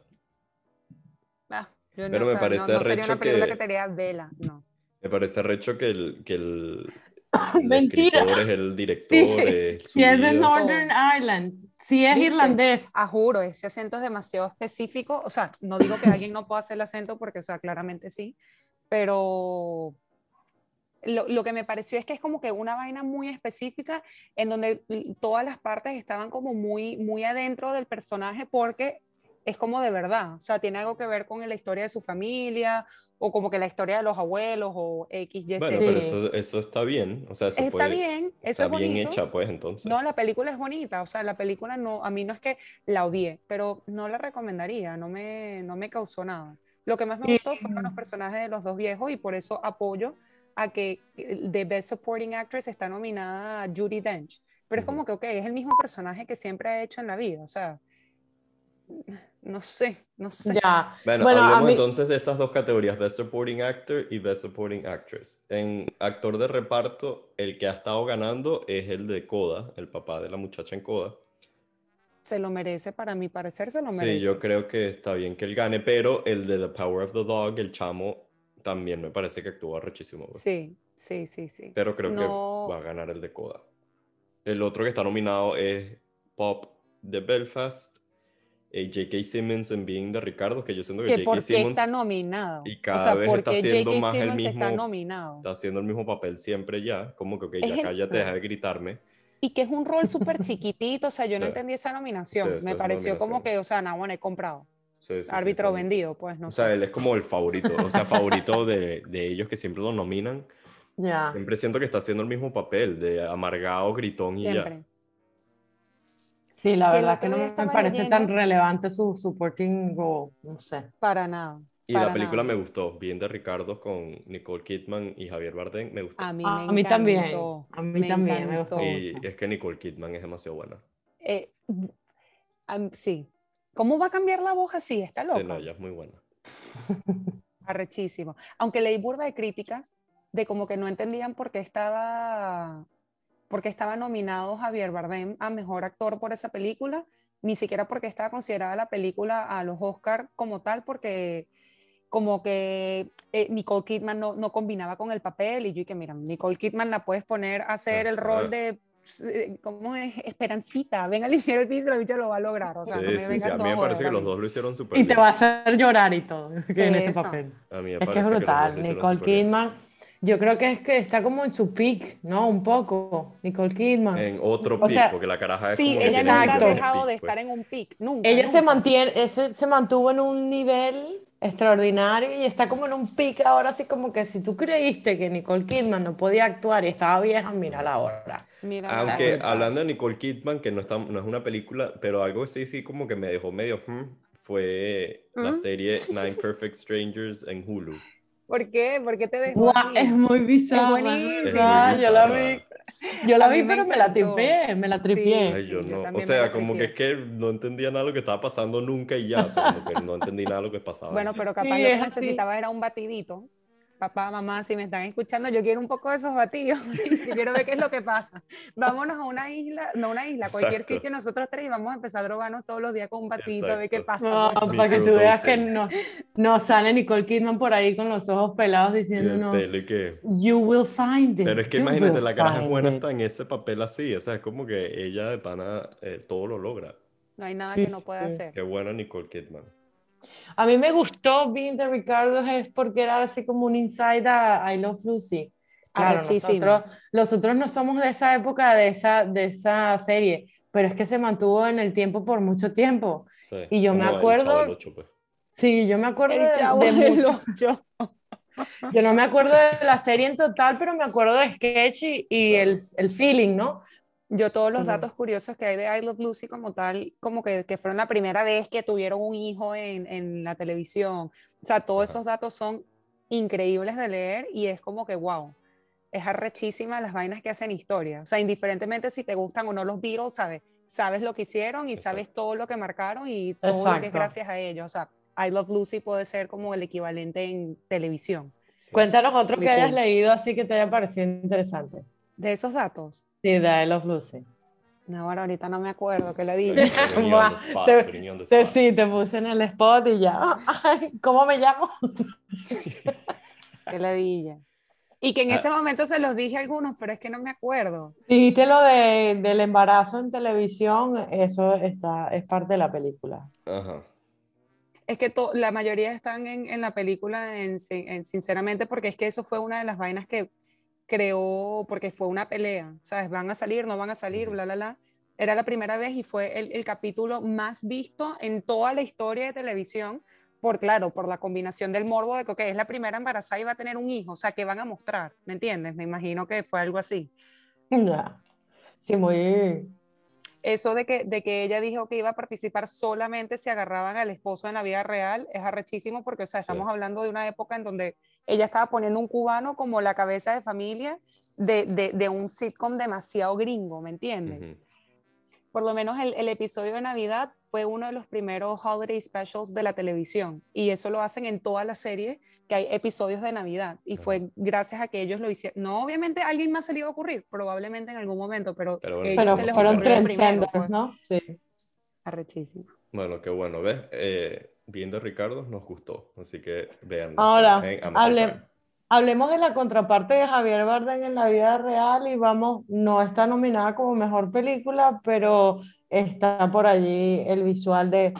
[SPEAKER 1] Yo Pero me parece no, sería una película que, te vela, no.
[SPEAKER 3] Me parece recho que el, que el,
[SPEAKER 2] el escritor
[SPEAKER 3] es el director.
[SPEAKER 2] Sí, es de Northern Ireland. Sí, es irlandés.
[SPEAKER 1] A ah, juro, ese acento es demasiado específico. O sea, no digo que alguien no pueda hacer el acento porque, o sea, claramente sí, pero lo, lo, que me pareció es que es como que una vaina muy específica en donde todas las partes estaban como muy, muy adentro del personaje porque es como de verdad. O sea, tiene algo que ver con la historia de su familia o como que la historia de los abuelos o X, Y,
[SPEAKER 3] Bueno, pero eso, eso, está bien, o sea, eso
[SPEAKER 1] está bien, eso
[SPEAKER 3] está
[SPEAKER 1] es
[SPEAKER 3] bien hecha, pues, entonces.
[SPEAKER 1] No, la película es bonita, o sea, la película no, a mí no es que la odié, pero no la recomendaría, no me, no me causó nada. Lo que más me gustó fueron los personajes de los dos viejos y por eso apoyo a que de Best Supporting Actress está nominada Judy Dench. Pero es como que, ok, es el mismo personaje que siempre ha hecho en la vida, o sea, no sé, no sé.
[SPEAKER 3] Ya. Bueno, hablemos entonces de esas dos categorías, Best Supporting Actor y Best Supporting Actress. En actor de reparto, el que ha estado ganando es el de Coda, el papá de la muchacha en Coda.
[SPEAKER 1] Se lo merece, para mi parecer se lo merece.
[SPEAKER 3] Sí, yo creo que está bien que él gane, pero el de The Power of the Dog, el chamo, también me parece que actúa rechísimo.
[SPEAKER 1] Pues. Sí, sí, sí, sí.
[SPEAKER 3] Pero creo que va a ganar el de Coda. El otro que está nominado es Pop de Belfast eh, J.K. Simmons en Being de Ricardo, que yo siento que, J.K. Simmons
[SPEAKER 1] está nominado.
[SPEAKER 3] Y cada vez está haciendo más el mismo.
[SPEAKER 1] Está, nominado.
[SPEAKER 3] está haciendo el mismo papel siempre ya, como que, ok, ya cállate, deja de gritarme.
[SPEAKER 1] Y que es un rol súper chiquitito, o sea, yo no entendí esa nominación. Me pareció como que, o sea, no, bueno, he comprado. Árbitro vendido, pues no
[SPEAKER 3] O sea, él es como el favorito, o sea, favorito de, de ellos que siempre lo nominan.
[SPEAKER 2] Ya.
[SPEAKER 3] Siempre siento que está haciendo el mismo papel de amargado, gritón y siempre. ya.
[SPEAKER 2] Sí, la verdad que no me parece tan relevante su supporting role, no sé.
[SPEAKER 1] Para nada.
[SPEAKER 3] Y la película me gustó, bien de Ricardo con Nicole Kidman y Javier Bardem, me gustó.
[SPEAKER 1] A mí,
[SPEAKER 2] a mí también, a mí también me gustó.
[SPEAKER 3] Y es que Nicole Kidman es demasiado buena.
[SPEAKER 1] Eh, sí. ¿Cómo va a cambiar la voz así? Está loca.
[SPEAKER 3] Sí, no, ella es muy buena.
[SPEAKER 1] Arrechísimo. Aunque leí burda de críticas de como que no entendían por qué estaba porque estaba nominado Javier Bardem a Mejor Actor por esa película, ni siquiera porque estaba considerada la película a los Oscar como tal, porque como que eh, Nicole Kidman no, no, combinaba con el papel y yo que mira, Nicole Kidman la puedes poner a hacer el rol de eh, ¿cómo es? Esperancita, ven a limpiar el piso y la bicha lo va a lograr. O sea,
[SPEAKER 3] sí, sí, sí. A mí me parece que los dos lo hicieron súper
[SPEAKER 2] Y te va a hacer llorar y todo en ese papel. A mí me es que es brutal. Nicole Kidman, yo creo que es que está como en su peak, ¿no? Un poco, Nicole Kidman.
[SPEAKER 3] En otro peak, porque la caraja es
[SPEAKER 1] Sí, ella nunca ha dejado de estar en un peak, nunca.
[SPEAKER 2] Ella Se, mantiene, ese, se mantuvo en un nivel extraordinario y está como en un peak ahora, así como que si tú creíste que Nicole Kidman no podía actuar y estaba vieja, mira la hora.
[SPEAKER 3] Mira Aunque hablando de Nicole Kidman, que no, está, no es una película, pero algo sí, sí, como que me dejó medio, hmm, fue la ¿Mm? serie Nine Perfect Strangers en Hulu.
[SPEAKER 1] ¿Por qué? ¿Por qué te dejó
[SPEAKER 2] Es muy bizarro.
[SPEAKER 1] Es buenísima, yo la vi.
[SPEAKER 2] Yo la vi,
[SPEAKER 1] me
[SPEAKER 2] pero me la tripié, me la tripié.
[SPEAKER 3] Ay, yo
[SPEAKER 1] sí, yo
[SPEAKER 3] no. O sea, como que es que no entendía nada de lo que estaba pasando nunca y ya. O sea, como que no entendí nada de lo que pasaba.
[SPEAKER 1] Bueno, pero
[SPEAKER 2] Sí,
[SPEAKER 1] capaz lo que necesitaba era un batidito. Papá, mamá, si me están escuchando, yo quiero un poco de esos batidos. Yo quiero ver qué es lo que pasa. Vámonos a una isla, no una isla, a cualquier
[SPEAKER 3] Exacto.
[SPEAKER 1] sitio nosotros tres y vamos a empezar a drogarnos todos los días con un batidito a ver qué
[SPEAKER 3] Exacto.
[SPEAKER 1] pasa.
[SPEAKER 2] No, para que tú veas que no, no sale Nicole Kidman por ahí con los ojos pelados diciendo no.
[SPEAKER 3] que...
[SPEAKER 2] You will find it.
[SPEAKER 3] Pero es que
[SPEAKER 2] you
[SPEAKER 3] imagínate, la caraja es buena
[SPEAKER 2] it".
[SPEAKER 3] hasta en ese papel así. O sea, es como que ella de pana eh, todo lo logra.
[SPEAKER 1] No hay nada
[SPEAKER 2] Sí,
[SPEAKER 1] que no pueda
[SPEAKER 2] sí.
[SPEAKER 1] hacer.
[SPEAKER 3] Qué buena Nicole Kidman.
[SPEAKER 2] A mí me gustó Being the Ricardos es porque era así como un inside a I Love Lucy. Claro,
[SPEAKER 1] Arrechísimo.
[SPEAKER 2] nosotros, nosotros no somos de esa época, de esa, de esa serie, pero es que se mantuvo en el tiempo por mucho tiempo.
[SPEAKER 3] Sí,
[SPEAKER 2] Y yo me
[SPEAKER 3] el
[SPEAKER 2] acuerdo-
[SPEAKER 3] Chavo del Ocho, pues.
[SPEAKER 2] Sí, yo me acuerdo
[SPEAKER 1] El
[SPEAKER 2] de,
[SPEAKER 1] chavo
[SPEAKER 2] de
[SPEAKER 1] del
[SPEAKER 2] mucho-
[SPEAKER 1] ocho.
[SPEAKER 2] Yo no me acuerdo de la serie en total, pero me acuerdo de sketch y, y
[SPEAKER 3] Claro.
[SPEAKER 2] el, el feeling, ¿no?
[SPEAKER 1] Yo todos los datos curiosos que hay de I Love Lucy como tal, como que, que fueron la primera vez que tuvieron un hijo en, en la televisión. O sea, todos esos datos son increíbles de leer y es como que, wow, es arrechísima las vainas que hacen historia. O sea, indiferentemente si te gustan o no los Beatles, sabes, sabes lo que hicieron y sabes
[SPEAKER 3] Exacto.
[SPEAKER 1] todo lo que marcaron y todo lo que es
[SPEAKER 2] Exacto.
[SPEAKER 1] gracias a ellos. O sea, I Love Lucy puede ser como el equivalente en televisión.
[SPEAKER 3] Sí.
[SPEAKER 2] Cuéntanos otro que hayas leído así que te haya parecido interesante.
[SPEAKER 1] De esos datos,
[SPEAKER 2] Sí, de I Love Lucy.
[SPEAKER 1] no, ahora ahorita no me acuerdo qué le dije.
[SPEAKER 3] spot,
[SPEAKER 2] te- Te- sí, te puse en el spot y ya. Ay, ¿Cómo me llamo?
[SPEAKER 1] Qué ladilla. Y que en
[SPEAKER 3] Ah.
[SPEAKER 1] ese momento se los dije a algunos, pero es que no me acuerdo.
[SPEAKER 2] Dijiste lo de, del embarazo en televisión, eso está, es parte de la película.
[SPEAKER 3] Ajá.
[SPEAKER 1] Es que to- la mayoría están en, en la película, en, en- sinceramente, porque es que eso fue una de las vainas que creó, porque fue una pelea, ¿sabes? Van a salir, no van a salir, bla, bla, bla. Era la primera vez y fue el, el capítulo más visto en toda la historia de televisión, por claro, por la combinación del morbo de que es la primera embarazada y va a tener un hijo, o sea, que van a mostrar? ¿Me entiendes? Me imagino que fue algo así.
[SPEAKER 2] Ya. Sí, muy...
[SPEAKER 1] eso de que, de que ella dijo que iba a participar solamente si agarraban al esposo en la vida real es arrechísimo porque, o sea, estamos
[SPEAKER 3] Sí.
[SPEAKER 1] hablando de una época en donde ella estaba poniendo un cubano como la cabeza de familia de, de, de un sitcom demasiado gringo, ¿me entiendes?
[SPEAKER 3] Ujú.
[SPEAKER 1] Por lo menos el, el episodio de Navidad fue uno de los primeros holiday specials de la televisión y eso lo hacen en toda la serie, que hay episodios de Navidad y fue gracias a que ellos lo hicieron. No, obviamente a alguien más se le iba a ocurrir, probablemente en algún momento, pero,
[SPEAKER 3] Pero bueno.
[SPEAKER 2] Pero
[SPEAKER 1] se les
[SPEAKER 2] fueron trendsetters,
[SPEAKER 1] pues.
[SPEAKER 2] ¿no? Sí.
[SPEAKER 1] Arrechísimo.
[SPEAKER 3] Bueno, qué bueno, ¿ves? Eh, viendo a Ricardo nos gustó, así que vean.
[SPEAKER 2] Ahora, hable-. Hablemos de la contraparte de Javier Bardem en la vida real y vamos, no está nominada como mejor película, pero está por allí el visual de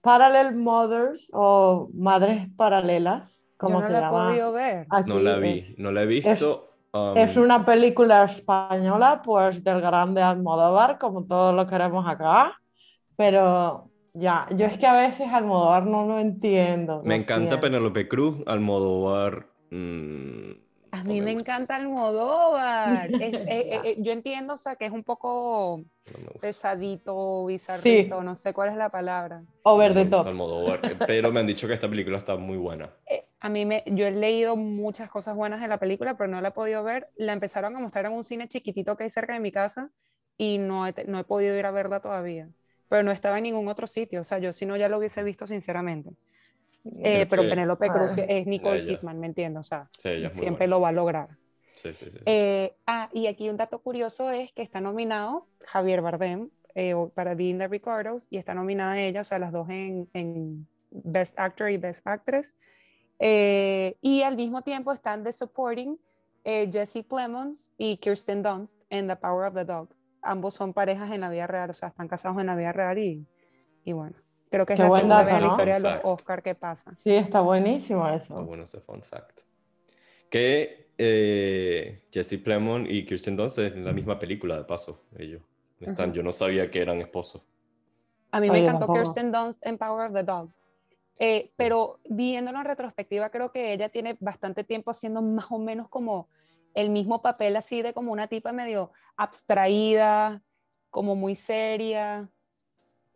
[SPEAKER 2] Parallel Mothers o Madres Paralelas, como
[SPEAKER 1] no
[SPEAKER 2] se
[SPEAKER 1] la he
[SPEAKER 2] llama
[SPEAKER 1] podido ver.
[SPEAKER 3] No la vi, no la he visto. um,
[SPEAKER 2] Es una película española, pues del grande Almodóvar, como todos lo queremos acá, pero ya, yo es que a veces Almodóvar no lo entiendo.
[SPEAKER 3] Me
[SPEAKER 2] lo
[SPEAKER 3] encanta
[SPEAKER 2] siento.
[SPEAKER 3] Penélope Cruz, Almodóvar. Mm,
[SPEAKER 1] A
[SPEAKER 3] no
[SPEAKER 1] mí me,
[SPEAKER 3] gusta,
[SPEAKER 1] encanta Almodóvar. Es- eh, eh, yo entiendo, o sea, que es un poco
[SPEAKER 3] no me
[SPEAKER 1] pesadito, bizarrito, no sé cuál es la palabra.
[SPEAKER 2] Over the
[SPEAKER 3] me
[SPEAKER 2] top.
[SPEAKER 3] Almodóvar, eh, pero me han dicho que esta película está muy buena.
[SPEAKER 1] Eh, a mí me, yo he leído muchas cosas buenas de la película, pero no la he podido ver. La empezaron a mostrar en un cine chiquitito que hay cerca de mi casa y no he, no he podido ir a verla todavía. Pero no estaba en ningún otro sitio, o sea, yo si no ya lo hubiese visto sinceramente. Eh, pero
[SPEAKER 3] Sí.
[SPEAKER 1] Penélope Cruz
[SPEAKER 2] Ah.
[SPEAKER 1] es Nicole
[SPEAKER 3] Ella.
[SPEAKER 1] Kidman, ¿me entiendes? O sea,
[SPEAKER 3] Sí,
[SPEAKER 1] siempre
[SPEAKER 3] buena.
[SPEAKER 1] lo va a lograr.
[SPEAKER 3] Sí, sí, sí.
[SPEAKER 1] Eh, ah, y aquí un dato curioso es que está nominado Javier Bardem eh, para Being the Ricardos y está nominada ella, o sea, las dos en, en Best Actor y Best Actress. Eh, y al mismo tiempo están de supporting eh, Jesse Plemons y Kirsten Dunst en The Power of the Dog. Ambos son parejas en la vida real, o sea, están casados en la vida real y, y bueno, creo que es
[SPEAKER 2] Qué
[SPEAKER 1] la segunda
[SPEAKER 2] dato,
[SPEAKER 1] vez en la historia de los
[SPEAKER 3] Fact.
[SPEAKER 1] Oscar que pasa.
[SPEAKER 2] Sí, está buenísimo
[SPEAKER 3] Está
[SPEAKER 2] eso.
[SPEAKER 3] bueno ese fun fact. Que eh, Jesse Plemons y Kirsten Dunst es la misma película, de paso, ellos. Están,
[SPEAKER 1] Ujú.
[SPEAKER 3] Yo no sabía que eran esposos.
[SPEAKER 1] A mí me
[SPEAKER 2] Oye,
[SPEAKER 1] encantó
[SPEAKER 2] tampoco.
[SPEAKER 1] Kirsten Dunst en Power of the Dog. Eh, pero viéndolo en retrospectiva, creo que ella tiene bastante tiempo haciendo más o menos como el mismo papel así de como una tipa medio abstraída, como muy seria,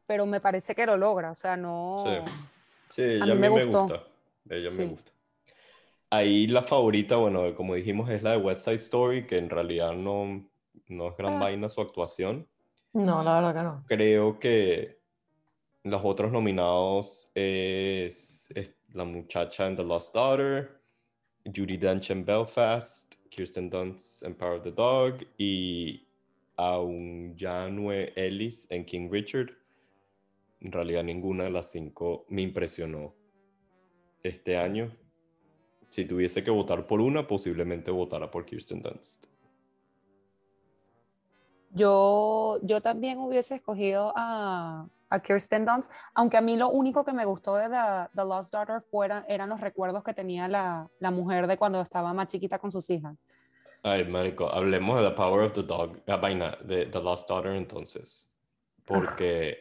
[SPEAKER 1] pero me parece que lo logra, o sea, no...
[SPEAKER 3] Sí. Sí, ella
[SPEAKER 1] mí
[SPEAKER 3] a mí
[SPEAKER 1] me
[SPEAKER 3] me gusta. Ella
[SPEAKER 1] Sí.
[SPEAKER 3] me gusta. Ahí la favorita, bueno, como dijimos, es la de West Side Story, que en realidad no, no es gran
[SPEAKER 2] Ah.
[SPEAKER 3] vaina su actuación.
[SPEAKER 2] No, la verdad que no.
[SPEAKER 3] Creo que los otros nominados es, es la muchacha en The Lost Daughter, Judi Dench en Belfast, Kirsten Dunst en Power of the Dog y Aunjanue Ellis en King Richard. En realidad ninguna de las cinco me impresionó este año. Si tuviese que votar por una, posiblemente votara por Kirsten Dunst.
[SPEAKER 1] Yo, yo también hubiese escogido a, a Kirsten Dunst, aunque a mí lo único que me gustó de The, The Lost Daughter fuera, eran los recuerdos que tenía la, la mujer de cuando estaba más chiquita con sus hijas.
[SPEAKER 3] Ay, marico, hablemos de The Power of the Dog, la vaina de The Lost Daughter entonces. Porque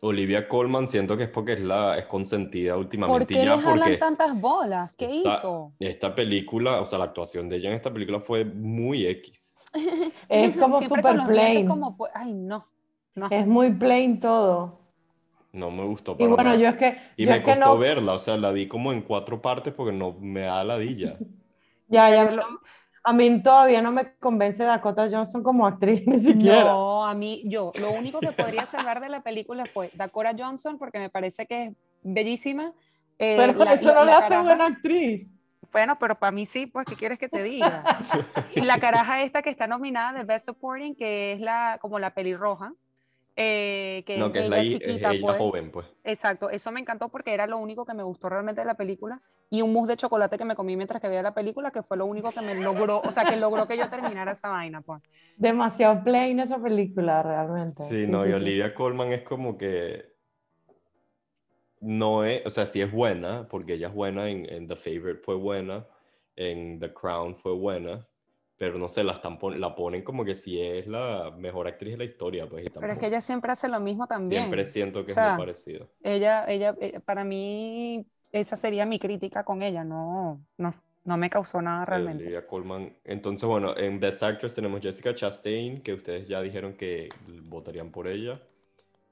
[SPEAKER 3] Olivia Colman siento que es porque es la es consentida
[SPEAKER 1] ¿Por
[SPEAKER 3] últimamente
[SPEAKER 1] qué
[SPEAKER 3] y ya
[SPEAKER 1] le jalan
[SPEAKER 3] porque
[SPEAKER 1] tantas bolas? ¿Qué
[SPEAKER 3] Está-
[SPEAKER 1] hizo?
[SPEAKER 3] esta película, o sea, la actuación de ella en esta película fue muy X.
[SPEAKER 2] Es como
[SPEAKER 1] Siempre
[SPEAKER 2] super plain.
[SPEAKER 1] como, ay, no. no.
[SPEAKER 2] Es muy plain todo.
[SPEAKER 3] No me gustó
[SPEAKER 2] Y
[SPEAKER 3] para
[SPEAKER 2] bueno,
[SPEAKER 3] nada.
[SPEAKER 2] yo es que,
[SPEAKER 3] Y
[SPEAKER 2] yo
[SPEAKER 3] me
[SPEAKER 2] es que
[SPEAKER 3] costó
[SPEAKER 2] no,
[SPEAKER 3] verla, o sea, la vi como en cuatro partes porque no me da ladilla.
[SPEAKER 2] ya, ya,
[SPEAKER 1] lo-
[SPEAKER 2] a mí todavía no me convence Dakota Johnson como actriz ni siquiera.
[SPEAKER 1] No, a mí, yo, lo único que podría salvar de la película fue Dakota Johnson, porque me parece que es bellísima. Eh,
[SPEAKER 2] Pero
[SPEAKER 1] la-
[SPEAKER 2] eso
[SPEAKER 1] la-
[SPEAKER 2] no le hace
[SPEAKER 1] caraja-
[SPEAKER 2] buena actriz.
[SPEAKER 1] Bueno, pero para mí sí, pues, ¿qué quieres que te diga? Y la caraja esta que está nominada de Best Supporting, que es la, como la pelirroja, eh, que
[SPEAKER 3] No,
[SPEAKER 1] es
[SPEAKER 3] que es
[SPEAKER 1] ella
[SPEAKER 3] la es
[SPEAKER 1] chiquita,
[SPEAKER 3] ella
[SPEAKER 1] pues.
[SPEAKER 3] joven, pues.
[SPEAKER 1] Exacto, eso me encantó porque era lo único que me gustó realmente de la película y un mousse de chocolate que me comí mientras que veía la película, que fue lo único que me logró, o sea, que logró que yo terminara esa vaina, pues.
[SPEAKER 2] Demasiado plain esa película, realmente.
[SPEAKER 3] Sí, no, y Olivia Colman es como que no es, o sea, sí es buena, porque ella es buena en, en The Favorite fue buena, en The Crown fue buena, pero no sé, la, están pon- la ponen como que sí es la mejor actriz de la historia, pues, y
[SPEAKER 1] Pero es que ella siempre hace lo mismo también.
[SPEAKER 3] siempre siento que
[SPEAKER 1] O sea,
[SPEAKER 3] es muy parecido.
[SPEAKER 1] Ella, ella, eh, para mí, esa sería mi crítica con ella, no, no, no me causó nada realmente.
[SPEAKER 3] Olivia Colman. Entonces, bueno, en Best Actress tenemos Jessica Chastain, que ustedes ya dijeron que votarían por ella.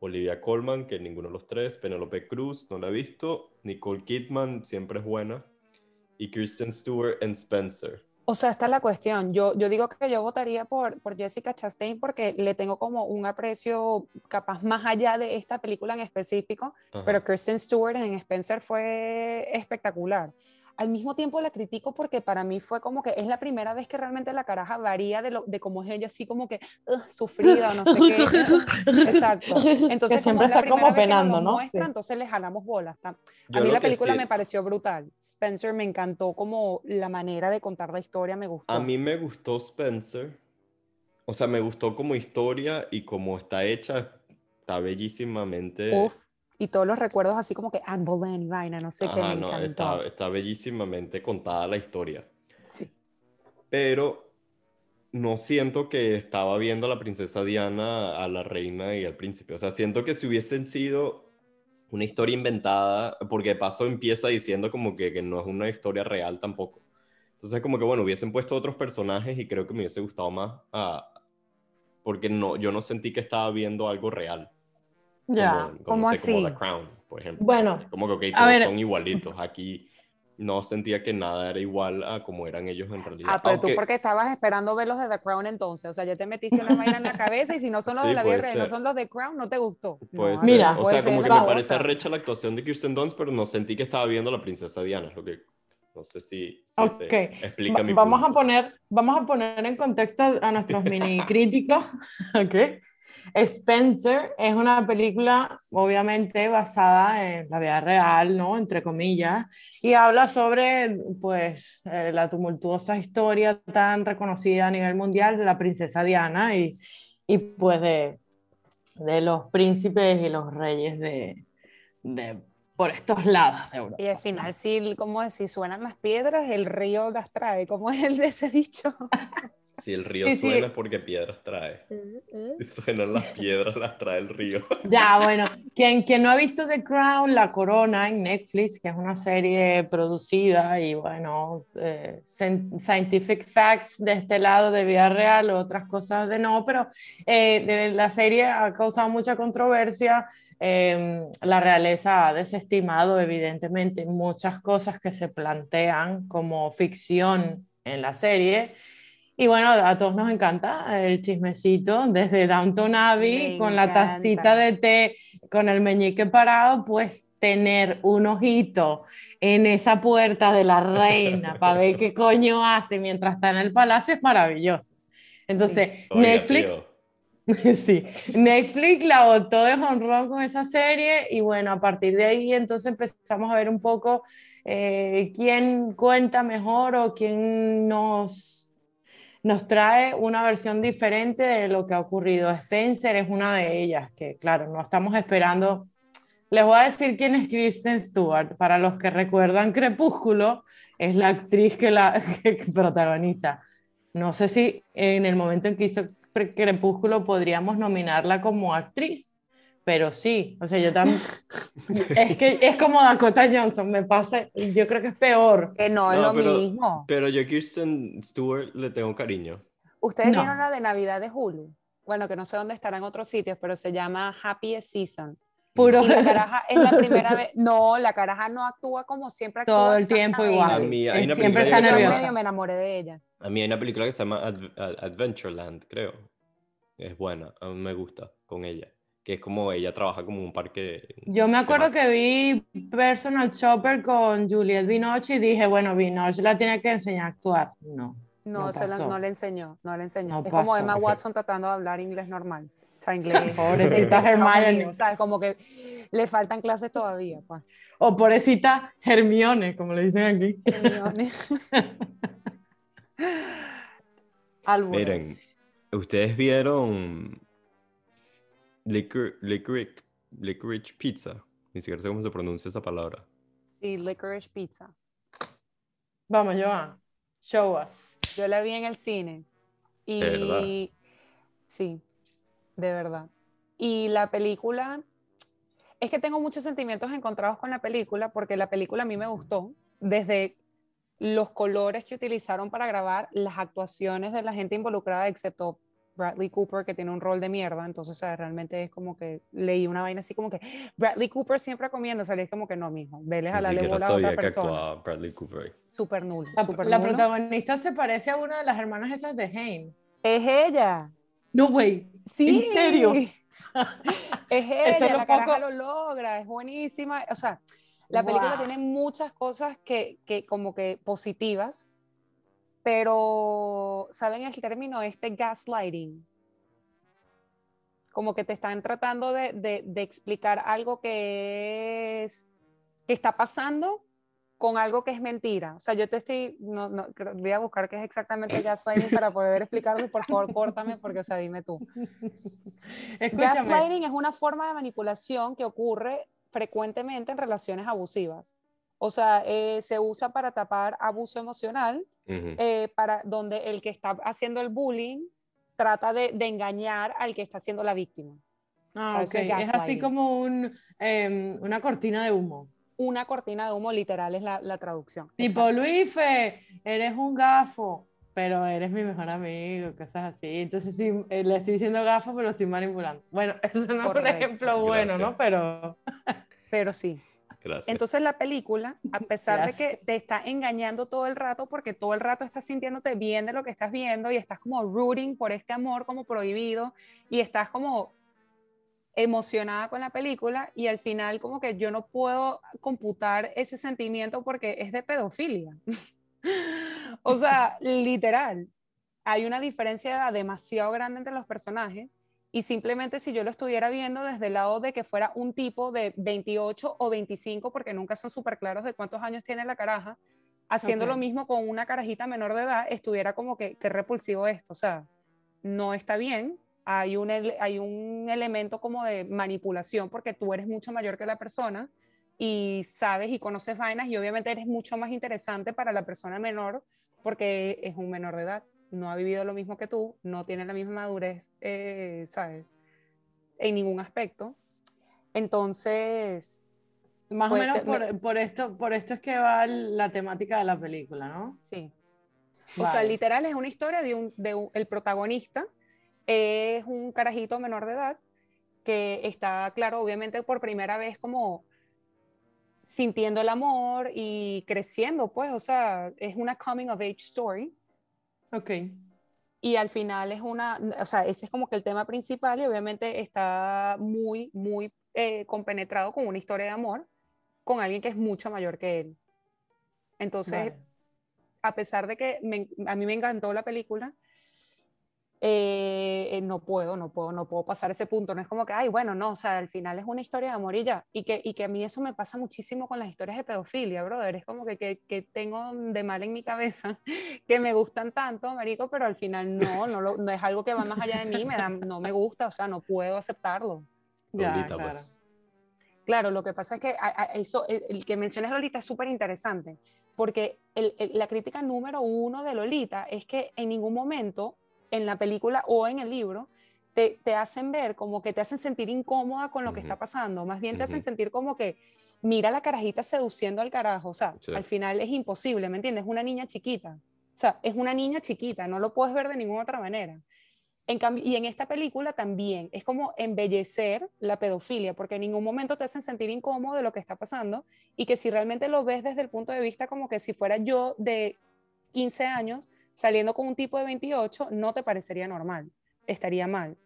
[SPEAKER 3] Olivia Colman, que ninguno de los tres. Penelope Cruz, no la he visto. Nicole Kidman, siempre es buena. Y Kristen Stewart en Spencer.
[SPEAKER 1] O sea, esta es la cuestión. Yo, yo digo que yo votaría por, por Jessica Chastain porque le tengo como un aprecio capaz más allá de esta película en específico,
[SPEAKER 3] Ajá.
[SPEAKER 1] pero Kristen Stewart en Spencer fue espectacular. Al mismo tiempo la critico porque para mí fue como que es la primera vez que realmente la caraja varía de, lo, de cómo es ella, así como que "Ugh, sufrida o no sé qué. Exacto. Entonces,
[SPEAKER 2] que siempre
[SPEAKER 1] como
[SPEAKER 2] está como penando, ¿no?
[SPEAKER 1] muestra,
[SPEAKER 2] Sí.
[SPEAKER 1] entonces le jalamos bolas.
[SPEAKER 3] Yo
[SPEAKER 1] a mí la película
[SPEAKER 3] sí-
[SPEAKER 1] me pareció brutal. Spencer me encantó como la manera de contar la historia, me gustó.
[SPEAKER 3] A mí me gustó Spencer. O sea, me gustó como historia y como está hecha, está bellísimamente.
[SPEAKER 1] Uf, y todos los recuerdos así como que Anne Boleyn y vaina, no sé qué,
[SPEAKER 3] Ajá,
[SPEAKER 1] me
[SPEAKER 3] no, está, está bellísimamente contada la historia.
[SPEAKER 1] Sí.
[SPEAKER 3] pero no siento que estaba viendo a la princesa Diana, a la reina y al príncipe. O sea, siento que si hubiesen sido una historia inventada, porque de paso empieza diciendo como que, que no es una historia real tampoco. Entonces como que bueno, hubiesen puesto otros personajes y creo que me hubiese gustado más, ah, porque no, yo no sentí que estaba viendo algo real.
[SPEAKER 2] Ya.
[SPEAKER 3] Como, como,
[SPEAKER 1] ¿Cómo
[SPEAKER 3] no sé, como
[SPEAKER 1] así?
[SPEAKER 3] The Crown, por ejemplo.
[SPEAKER 2] Bueno,
[SPEAKER 3] Como que, ok,
[SPEAKER 2] A
[SPEAKER 3] todos
[SPEAKER 2] ver.
[SPEAKER 3] son igualitos. Aquí no sentía que nada era igual a como eran ellos en realidad.
[SPEAKER 1] Ah, pero
[SPEAKER 3] Aunque-
[SPEAKER 1] tú porque estabas esperando ver los de The Crown entonces, o sea, ya te metiste una vaina en la cabeza y si no son los
[SPEAKER 3] Sí,
[SPEAKER 1] de la vida no son los de Crown, no te gustó.
[SPEAKER 3] Puede
[SPEAKER 1] No,
[SPEAKER 3] ser.
[SPEAKER 2] Mira,
[SPEAKER 3] o sea, como
[SPEAKER 1] ser
[SPEAKER 3] que me parece recha la actuación de Kirsten Dunst, pero no sentí que estaba viendo a la princesa Diana, es lo que no sé si, si se
[SPEAKER 2] Ok.
[SPEAKER 3] explica
[SPEAKER 2] Va-
[SPEAKER 3] mi
[SPEAKER 2] vamos a
[SPEAKER 3] punto.
[SPEAKER 2] poner, vamos a poner en contexto a nuestros mini críticos. ¿ok? Spencer es una película obviamente basada en la vida real, ¿no? Entre comillas, y habla sobre, pues, eh, la tumultuosa historia tan reconocida a nivel mundial de la princesa Diana y, y pues, de, de los príncipes y los reyes de, de por estos lados de Europa.
[SPEAKER 1] Y al final, si, como si suenan las piedras, el río las trae, como es el de ese dicho.
[SPEAKER 3] Si el río
[SPEAKER 2] Sí, sí.
[SPEAKER 3] suena es porque piedras trae. Si suenan las piedras, las trae el río.
[SPEAKER 2] Ya, bueno, quien, quien no ha visto The Crown, La Corona en Netflix, que es una serie producida y bueno, eh, cien- scientific facts de este lado de vida real, otras cosas de no, pero eh, la serie ha causado mucha controversia. eh, la realeza ha desestimado evidentemente muchas cosas que se plantean como ficción en la serie Y bueno, a todos nos encanta el chismecito desde Downton Abbey
[SPEAKER 1] Me
[SPEAKER 2] con la
[SPEAKER 1] encanta.
[SPEAKER 2] tacita de té, con el meñique parado, pues tener un ojito en esa puerta de la reina para ver qué coño hace mientras está en el palacio es maravilloso. Entonces,
[SPEAKER 3] Oiga,
[SPEAKER 2] Netflix, sí, Netflix la botó de honrón con esa serie y bueno, a partir de ahí entonces empezamos a ver un poco eh, quién cuenta mejor o quién nos, nos trae una versión diferente de lo que ha ocurrido. Spencer es una de ellas, que claro, no estamos esperando. Les voy a decir quién es Kristen Stewart. Para los que recuerdan Crepúsculo, es la actriz que la que protagoniza. No sé si en el momento en que hizo Crepúsculo podríamos nominarla como actriz, pero sí, o sea, yo también... es que es como Dakota Johnson, me pasa, yo creo que es peor.
[SPEAKER 1] Que no es
[SPEAKER 3] No,
[SPEAKER 1] lo
[SPEAKER 3] pero-
[SPEAKER 1] mismo.
[SPEAKER 3] Pero yo a Kirsten Stewart le tengo cariño.
[SPEAKER 1] Ustedes
[SPEAKER 2] No.
[SPEAKER 1] vieron la de Navidad de Hulu. Bueno, que no sé dónde estará en otros sitios, pero se llama Happiest Season.
[SPEAKER 2] Puro
[SPEAKER 1] Y la caraja es la primera vez. No, la caraja no actúa como siempre actúa.
[SPEAKER 2] todo el tiempo igual.
[SPEAKER 3] A mí hay una
[SPEAKER 2] siempre está nerviosa.
[SPEAKER 1] medio me enamoré de ella.
[SPEAKER 3] A mí hay una película que se llama Adv- Ad- Adventureland, creo. Es buena, a mí me gusta con ella. Que es como ella trabaja como un parque.
[SPEAKER 2] Yo me acuerdo que vi Personal Chopper con Juliette Binoche y dije, bueno, Binoche la tiene que enseñar a actuar. No.
[SPEAKER 1] No,
[SPEAKER 2] No
[SPEAKER 1] se la-
[SPEAKER 2] pasó.
[SPEAKER 1] no le enseñó, no le enseñó.
[SPEAKER 2] No
[SPEAKER 1] es como. Emma Watson tratando de hablar inglés normal. O sea, inglés.
[SPEAKER 2] Pobrecita Hermione.
[SPEAKER 1] ¿sabes? Como que le faltan clases todavía. Pues.
[SPEAKER 2] O pobrecita Hermione, como le dicen aquí.
[SPEAKER 1] Hermione.
[SPEAKER 3] Miren, ustedes vieron Licor- Licorice, Licorice Pizza. Ni siquiera sé cómo se pronuncia esa palabra.
[SPEAKER 1] Sí, Licorice Pizza.
[SPEAKER 2] Vamos, Joan. Show us.
[SPEAKER 1] Yo la vi en el cine. Y
[SPEAKER 3] ¿De verdad?
[SPEAKER 1] sí, de verdad. Y la película, es que tengo muchos sentimientos encontrados con la película, porque la película a mí me gustó, desde los colores que utilizaron para grabar, las actuaciones de la gente involucrada, excepto Bradley Cooper, que tiene un rol de mierda, entonces sea, realmente es como que leí una vaina así como que Bradley Cooper siempre comiendo, salí como que no, mijo, vele a la bola a otra
[SPEAKER 3] sabía que
[SPEAKER 1] persona.
[SPEAKER 3] actuaba Bradley Cooper.
[SPEAKER 1] Súper nulo,
[SPEAKER 2] La,
[SPEAKER 1] súper
[SPEAKER 2] la
[SPEAKER 1] nulo.
[SPEAKER 2] protagonista se parece a una de las hermanas esas de Haim.
[SPEAKER 1] Es ella.
[SPEAKER 2] No way.
[SPEAKER 1] Sí.
[SPEAKER 2] ¿En serio?
[SPEAKER 1] Es
[SPEAKER 2] Eso
[SPEAKER 1] ella,
[SPEAKER 2] es lo
[SPEAKER 1] la caraja
[SPEAKER 2] poco-
[SPEAKER 1] lo logra, es buenísima. O sea, la película tiene muchas cosas que, que como que positivas, pero ¿saben el término este gaslighting? Como que te están tratando de, de- de explicar algo que es que está pasando con algo que es mentira. O sea, yo te estoy, no, no, voy a buscar qué es exactamente gaslighting para poder explicarlo. Por favor, córtame porque, o sea, dime tú.
[SPEAKER 2] Escúchame.
[SPEAKER 1] Gaslighting es una forma de manipulación que ocurre frecuentemente en relaciones abusivas. O sea, eh, se usa para tapar abuso emocional,
[SPEAKER 3] Ujú.
[SPEAKER 1] eh, para donde el que está haciendo el bullying trata de, de engañar al que está siendo la víctima.
[SPEAKER 2] Ah,
[SPEAKER 1] o sea,
[SPEAKER 2] ok.
[SPEAKER 1] eso es
[SPEAKER 2] así como un, em, una cortina de humo.
[SPEAKER 1] Una cortina de humo literal es la, la traducción.
[SPEAKER 2] Tipo. Luife, eres un gafo, pero eres mi mejor amigo, cosas así. Entonces, sí, eh, le estoy diciendo gafo, pero lo estoy manipulando. Bueno, eso no es un ejemplo bueno, ¿no?
[SPEAKER 3] Gracias.
[SPEAKER 2] Pero
[SPEAKER 1] Pero sí.
[SPEAKER 3] Gracias.
[SPEAKER 1] Entonces la película, a pesar de que te está engañando todo el rato, porque todo el rato estás sintiéndote bien de lo que estás viendo y estás como rooting por este amor como prohibido y estás como emocionada con la película y al final como que yo no puedo computar ese sentimiento porque es de pedofilia. o sea, literal, hay una diferencia demasiado grande entre los personajes y simplemente si yo lo estuviera viendo desde el lado de que fuera un tipo de 28 o 25, porque nunca son súper claros de cuántos años tiene la caraja, haciendo lo mismo con una carajita menor de edad, estuviera como que, que repulsivo esto, o sea, no está bien, hay un, hay un elemento como de manipulación porque tú eres mucho mayor que la persona y sabes y conoces vainas y obviamente eres mucho más interesante para la persona menor porque es un menor de edad, no ha vivido lo mismo que tú, no tiene la misma madurez, eh, ¿sabes? En ningún aspecto. Entonces,
[SPEAKER 2] más
[SPEAKER 1] Pues,
[SPEAKER 2] o menos
[SPEAKER 1] te-
[SPEAKER 2] por, por esto, por esto es que va la temática de la película, ¿no?
[SPEAKER 1] sí. O sea,
[SPEAKER 2] Vale.
[SPEAKER 1] literal es una historia de un, de un- el protagonista es un carajito menor de edad que está, claro, obviamente por primera vez como sintiendo el amor y creciendo, pues, o sea, es una coming of age story.
[SPEAKER 2] Ok.
[SPEAKER 1] y al final es una, o sea, ese es como que el tema principal y obviamente está muy, muy eh, compenetrado con una historia de amor con alguien que es mucho mayor que él. Entonces, a pesar de que a mí me encantó la película, eh, eh, no puedo, no puedo, no puedo pasar ese punto. No es como que, ay, bueno, no, o sea, al final es una historia de amor y ya. Y que, y que a mí eso me pasa muchísimo con las historias de pedofilia, brother. Es como que, que, que tengo de mal en mi cabeza, que me gustan tanto, marico, pero al final no, no, lo, no es algo que va más allá de mí, me da, no me gusta, o sea, no puedo aceptarlo.
[SPEAKER 2] Ya, claro. Pues.
[SPEAKER 1] Claro, lo que pasa es que eso, el, que mencionas Lolita es súper interesante, porque el, la crítica número uno de Lolita es que en ningún momento en la película o en el libro, te, te, hacen ver como que te hacen sentir incómoda con lo que está pasando, más bien te hacen sentir como que mira la carajita seduciendo al carajo, o sea, al final es imposible, ¿me entiendes? Es una niña chiquita, o sea, es una niña chiquita, no lo puedes ver de ninguna otra manera. En cambio, y en esta película también es como embellecer la pedofilia, porque en ningún momento te hacen sentir incómodo de lo que está pasando y que si realmente lo ves desde el punto de vista como que si fuera yo de 15 años, saliendo con un tipo de 28 no te parecería normal, estaría mal.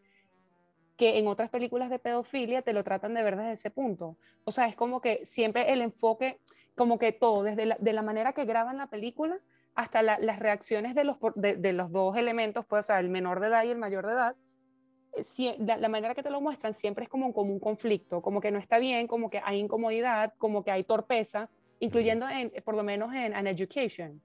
[SPEAKER 1] Que en otras películas de pedofilia te lo tratan de ver desde ese punto. O sea, es como que siempre el enfoque, como que todo, desde la, de la manera que graban la película hasta las reacciones de los, de, los dos elementos, pues, o sea, el menor de edad y el mayor de edad, eh, si, la, manera que te lo muestran siempre es como, como un conflicto, como que no está bien, como que hay incomodidad, como que hay torpeza, incluyendo en, por lo menos en An Education.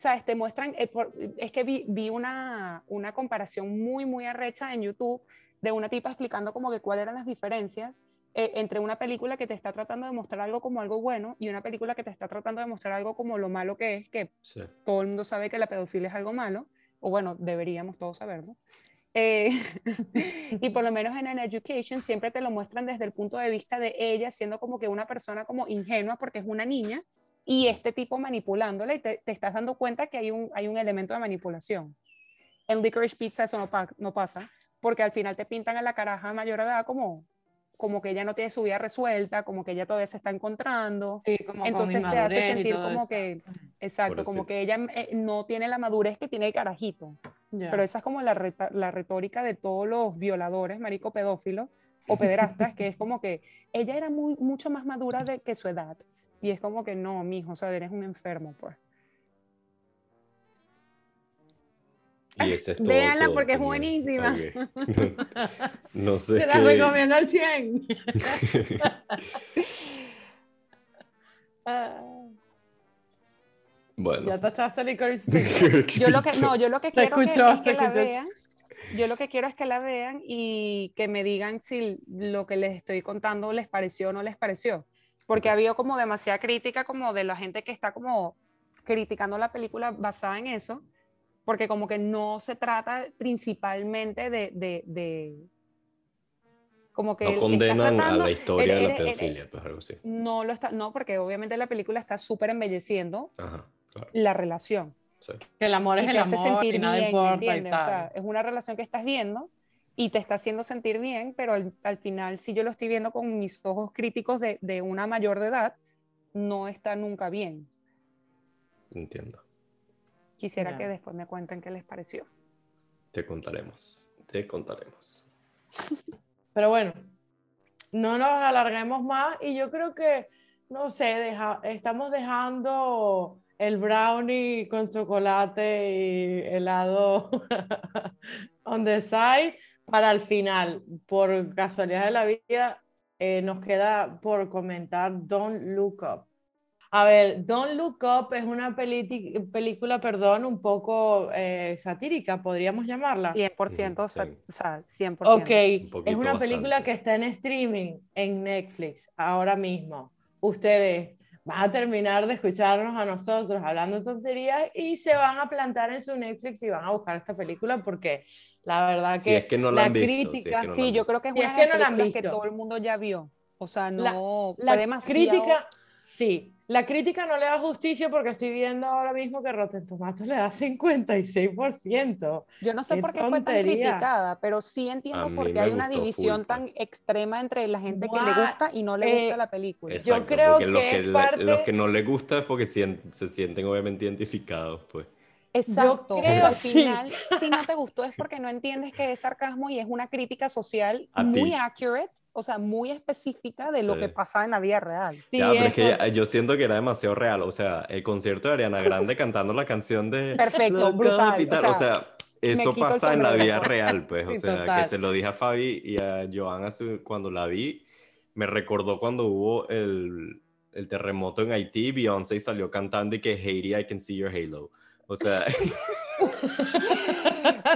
[SPEAKER 1] ¿Sabes? Te muestran, eh, es que vi, vi, una, una comparación muy, muy arrecha en YouTube de una tipa explicando como que cuáles eran las diferencias eh, entre una película que te está tratando de mostrar algo como algo bueno y una película que te está tratando de mostrar algo como lo malo que es, que todo el mundo sabe que la pedofilia es algo malo, o bueno, deberíamos todos saberlo. Eh, y por lo menos en An Education siempre te lo muestran desde el punto de vista de ella siendo como que una persona como ingenua porque es una niña y este tipo manipulándola y te, te, estás dando cuenta que hay un, hay un elemento de manipulación. En Licorice Pizza eso no, no, pasa, porque al final te pintan a la caraja mayor edad como, como que ella no tiene su vida resuelta, como que ella todavía se está encontrando. Entonces te hace sentir como que, exacto, como que ella eh, no tiene la madurez que tiene el carajito. Pero esa es como la, la retórica de todos los violadores, marico pedófilos o pederastas, que es como que ella era muy, mucho más madura de, que su edad. Y es como que no, mijo, o sea, eres un enfermo, pues.
[SPEAKER 3] Y ese es todo,
[SPEAKER 1] Véanla porque es buenísima.
[SPEAKER 3] No, sé.
[SPEAKER 2] Se la recomiendo al 100.
[SPEAKER 3] bueno.
[SPEAKER 2] Ya tachaste Licorice
[SPEAKER 1] Yo lo que, no, yo lo que quiero es que la vean. Yo lo que quiero es que la vean y que me digan si lo que les estoy contando les pareció o no les pareció porque ha habido como demasiada crítica como de la gente que está como criticando la película basada en eso, porque como que no se trata principalmente de... de, como que
[SPEAKER 3] no condenan a la historia de la pedofilia, pues algo así.
[SPEAKER 1] No, lo está, no, porque obviamente la película está súper embelleciendo la relación.
[SPEAKER 2] Que el amor es el amor y nada importa y
[SPEAKER 1] tal. O sea, es una relación que estás viendo y te está haciendo sentir bien, pero al, final, si yo lo estoy viendo con mis ojos críticos de, de, una mayor de edad, no está nunca bien.
[SPEAKER 3] Entiendo.
[SPEAKER 1] Quisiera que después me cuenten qué les pareció.
[SPEAKER 3] Te contaremos, te contaremos.
[SPEAKER 2] Pero bueno, no nos alarguemos más y yo creo que, no sé, deja, estamos dejando el brownie con chocolate y helado on the side para el final, por casualidad de la vida, eh, nos queda por comentar Don't Look Up. A ver, Don't Look Up es una película, perdón, un poco eh, satírica, podríamos llamarla.
[SPEAKER 1] 100%, o sea, 100%.
[SPEAKER 2] Ok, es una película que está en streaming en Netflix ahora mismo. Ustedes van a terminar de escucharnos a nosotros hablando tonterías y se van a plantar en su Netflix y van a buscar esta película porque la verdad que,
[SPEAKER 3] es que no la,
[SPEAKER 1] crítica, sí, yo creo que es una
[SPEAKER 2] de las que,
[SPEAKER 1] que todo el mundo ya vio. O sea, no la, fue demasiado...
[SPEAKER 2] crítica, sí, la crítica no le da justicia porque estoy viendo ahora mismo que Rotten Tomatoes le da 56%.
[SPEAKER 1] Yo no sé por qué fue tan criticada, pero sí entiendo por qué hay una división tan pues. extrema entre la gente que le gusta y no le gusta eh, la película.
[SPEAKER 3] yo creo que, los que, los que no les gusta es porque se sienten obviamente identificados, pues.
[SPEAKER 1] Exacto. o
[SPEAKER 2] creo-
[SPEAKER 1] sea, al
[SPEAKER 2] sí.
[SPEAKER 1] final, si no te gustó es porque no entiendes que es sarcasmo y es una crítica social
[SPEAKER 3] A
[SPEAKER 1] muy
[SPEAKER 3] ti.
[SPEAKER 1] accurate, o sea, muy específica de lo
[SPEAKER 3] Sí.
[SPEAKER 1] que pasa en la vida real.
[SPEAKER 2] Sí,
[SPEAKER 3] Ya, pero es que ya- yo siento que era demasiado real. O sea, el concierto de Ariana Grande cantando la canción de
[SPEAKER 1] Perfecto, brutal, o sea,
[SPEAKER 3] O sea, eso pasa en la vida real, pues. O
[SPEAKER 2] Sí,
[SPEAKER 3] sea,
[SPEAKER 2] total.
[SPEAKER 3] que se lo dije a Fabi y a Joan hace- cuando la vi. Me recordó cuando hubo el, el terremoto en Haití. Beyoncé salió cantando y que Haiti, I can see your halo. O sea,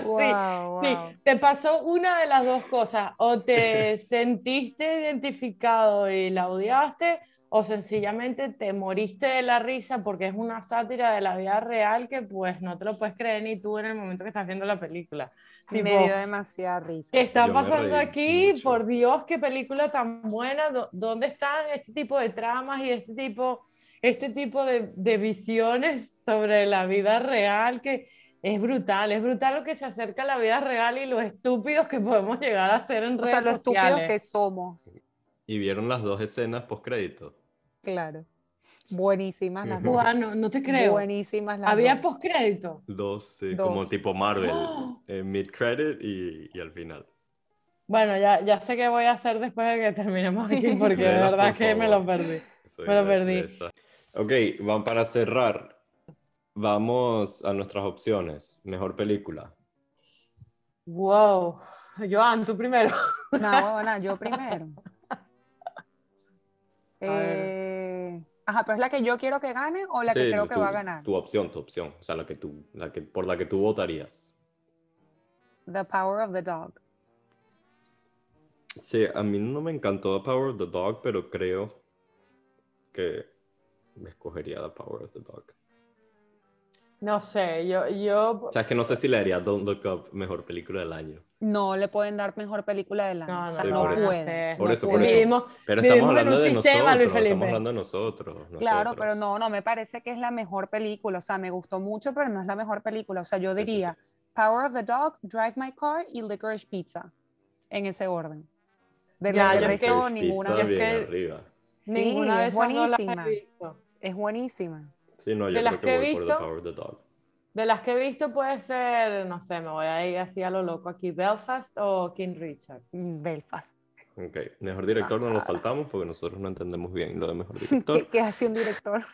[SPEAKER 1] Wow,
[SPEAKER 2] Sí,
[SPEAKER 1] wow.
[SPEAKER 2] te pasó una de las dos cosas, o te sentiste identificado y la odiaste, o sencillamente te moriste de la risa porque es una sátira de la vida real que pues no te lo puedes creer ni tú en el momento que estás viendo la película. Tipo,
[SPEAKER 1] Me dio demasiada risa.
[SPEAKER 2] ¿Qué está
[SPEAKER 3] Yo
[SPEAKER 2] pasando aquí?
[SPEAKER 3] mucho.
[SPEAKER 2] Por Dios, qué película tan buena. ¿Dó- ¿Dónde están este tipo de tramas y este tipo, este tipo de, de visiones sobre la vida real? Que es brutal, es brutal lo que se acerca a la vida real y lo estúpidos que podemos llegar a ser en
[SPEAKER 1] O
[SPEAKER 2] redes
[SPEAKER 1] sea, lo estúpidos
[SPEAKER 2] sociales.
[SPEAKER 1] que somos.
[SPEAKER 3] y vieron las dos escenas post crédito.
[SPEAKER 1] Claro. Buenísimas las dos.
[SPEAKER 2] No, no te creo.
[SPEAKER 1] Buenísimas las
[SPEAKER 2] Había
[SPEAKER 1] dos.
[SPEAKER 2] postcrédito.
[SPEAKER 3] Dos, sí,
[SPEAKER 1] Dos.
[SPEAKER 3] como tipo Marvel,
[SPEAKER 2] ¡Oh!
[SPEAKER 3] eh, mid credit y, y al final.
[SPEAKER 2] Bueno, ya, ya sé qué voy a hacer después de que terminemos aquí porque de verdad
[SPEAKER 3] por
[SPEAKER 2] que me lo perdí.
[SPEAKER 3] Soy
[SPEAKER 2] Me lo perdí.
[SPEAKER 3] Ok, van para cerrar. Vamos a nuestras opciones. Mejor película.
[SPEAKER 2] Wow. Joan, tú primero.
[SPEAKER 1] No, huevona, yo primero. Eh, ajá, pero es la que yo quiero que gane o la que creo que
[SPEAKER 3] tu-
[SPEAKER 1] va a ganar.
[SPEAKER 3] Tu opción, tu opción. O sea, la que tú, la que, por la que tú votarías.
[SPEAKER 1] The Power of the Dog.
[SPEAKER 3] Sí, a mí no me encantó The Power of the Dog, pero creo que me escogería The Power of the Dog.
[SPEAKER 2] No sé, yo, yo
[SPEAKER 3] O sea, es que no sé si le haría Don't Look Up mejor película del año.
[SPEAKER 1] No le pueden dar mejor película del año.
[SPEAKER 2] No,
[SPEAKER 1] o sea,
[SPEAKER 2] no,
[SPEAKER 3] Sí,
[SPEAKER 1] no
[SPEAKER 3] por eso.
[SPEAKER 1] pueden.
[SPEAKER 3] Por
[SPEAKER 1] no
[SPEAKER 3] eso, por eso.
[SPEAKER 2] Vivimos,
[SPEAKER 3] Pero
[SPEAKER 2] Vivimos
[SPEAKER 3] estamos
[SPEAKER 2] en
[SPEAKER 3] hablando
[SPEAKER 2] un
[SPEAKER 3] de
[SPEAKER 2] sistema,
[SPEAKER 3] nosotros.
[SPEAKER 2] Luis Felipe.
[SPEAKER 3] Estamos hablando de nosotros.
[SPEAKER 1] Claro, pero no, no me parece que es la mejor película. O sea, me gustó mucho, pero no es la mejor película. O sea, yo
[SPEAKER 3] Sí, sí,
[SPEAKER 1] diría Power of the Dog, Drive My Car y Licorice Pizza. En ese orden. De
[SPEAKER 2] yo
[SPEAKER 1] resto, ninguna.
[SPEAKER 3] Pizza
[SPEAKER 2] es
[SPEAKER 3] bien
[SPEAKER 2] que-
[SPEAKER 3] arriba.
[SPEAKER 2] ninguna
[SPEAKER 1] Sí,
[SPEAKER 2] de
[SPEAKER 1] es
[SPEAKER 2] esas no las he
[SPEAKER 1] buenísima.
[SPEAKER 2] visto.
[SPEAKER 1] Es buenísima.
[SPEAKER 3] Sí, no, yo
[SPEAKER 2] De las
[SPEAKER 3] creo que,
[SPEAKER 2] que he
[SPEAKER 3] voy por
[SPEAKER 2] visto,
[SPEAKER 3] The Power of the Dog.
[SPEAKER 2] De las que he visto puede ser, no sé, me voy a ir así a lo loco aquí, Belfast o King Richard.
[SPEAKER 1] Mm, Belfast.
[SPEAKER 3] Ok, mejor director no lo
[SPEAKER 1] Ajá.
[SPEAKER 3] saltamos porque nosotros no entendemos bien lo de mejor
[SPEAKER 1] ¿Qué,
[SPEAKER 3] director.
[SPEAKER 1] qué hace un director?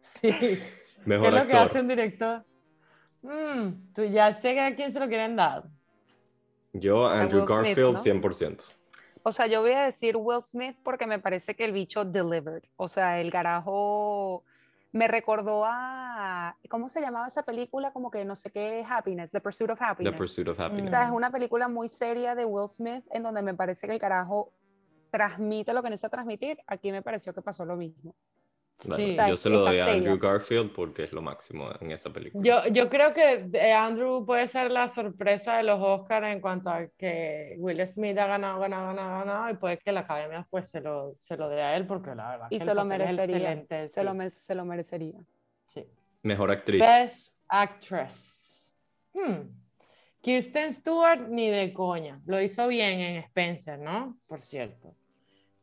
[SPEAKER 2] Sí. ¿Qué
[SPEAKER 3] Mejor
[SPEAKER 2] es lo que hace un director? Mm, tú ya sé a quién se lo quieren dar.
[SPEAKER 3] Yo, Andrew
[SPEAKER 1] Smith,
[SPEAKER 3] Garfield,
[SPEAKER 1] ¿no?
[SPEAKER 3] 100%.
[SPEAKER 1] O sea, yo voy a decir Will Smith porque me parece que el bicho delivered. O sea, el carajo me recordó a. ¿Cómo se llamaba esa película? Como que no sé qué, Happiness, The Pursuit of
[SPEAKER 3] The
[SPEAKER 1] Happiness.
[SPEAKER 3] Pursuit of
[SPEAKER 1] O
[SPEAKER 3] Happiness.
[SPEAKER 1] sea, es una película muy seria de Will Smith en donde me parece que el carajo transmite lo que necesita transmitir. Aquí me pareció que pasó lo mismo.
[SPEAKER 3] Bueno,
[SPEAKER 2] sí.
[SPEAKER 1] O sea,
[SPEAKER 3] yo se lo doy a Andrew. Garfield porque es lo máximo en esa película.
[SPEAKER 2] Yo, yo creo que eh, Andrew puede ser la sorpresa de los Oscars en cuanto a que Will Smith ha ganado, ganado, ganado, ganado y puede que la academia pues se lo, se lo dé a él porque la verdad
[SPEAKER 1] Y
[SPEAKER 2] que
[SPEAKER 1] se lo merecería.
[SPEAKER 2] excelente,
[SPEAKER 1] Se, lo,
[SPEAKER 2] sí,
[SPEAKER 1] se lo merecería.
[SPEAKER 2] sí.
[SPEAKER 3] Mejor actriz.
[SPEAKER 2] Best Actress. Hmm. Kirsten Stewart ni de coña. Lo hizo bien en Spencer, ¿no? Por cierto.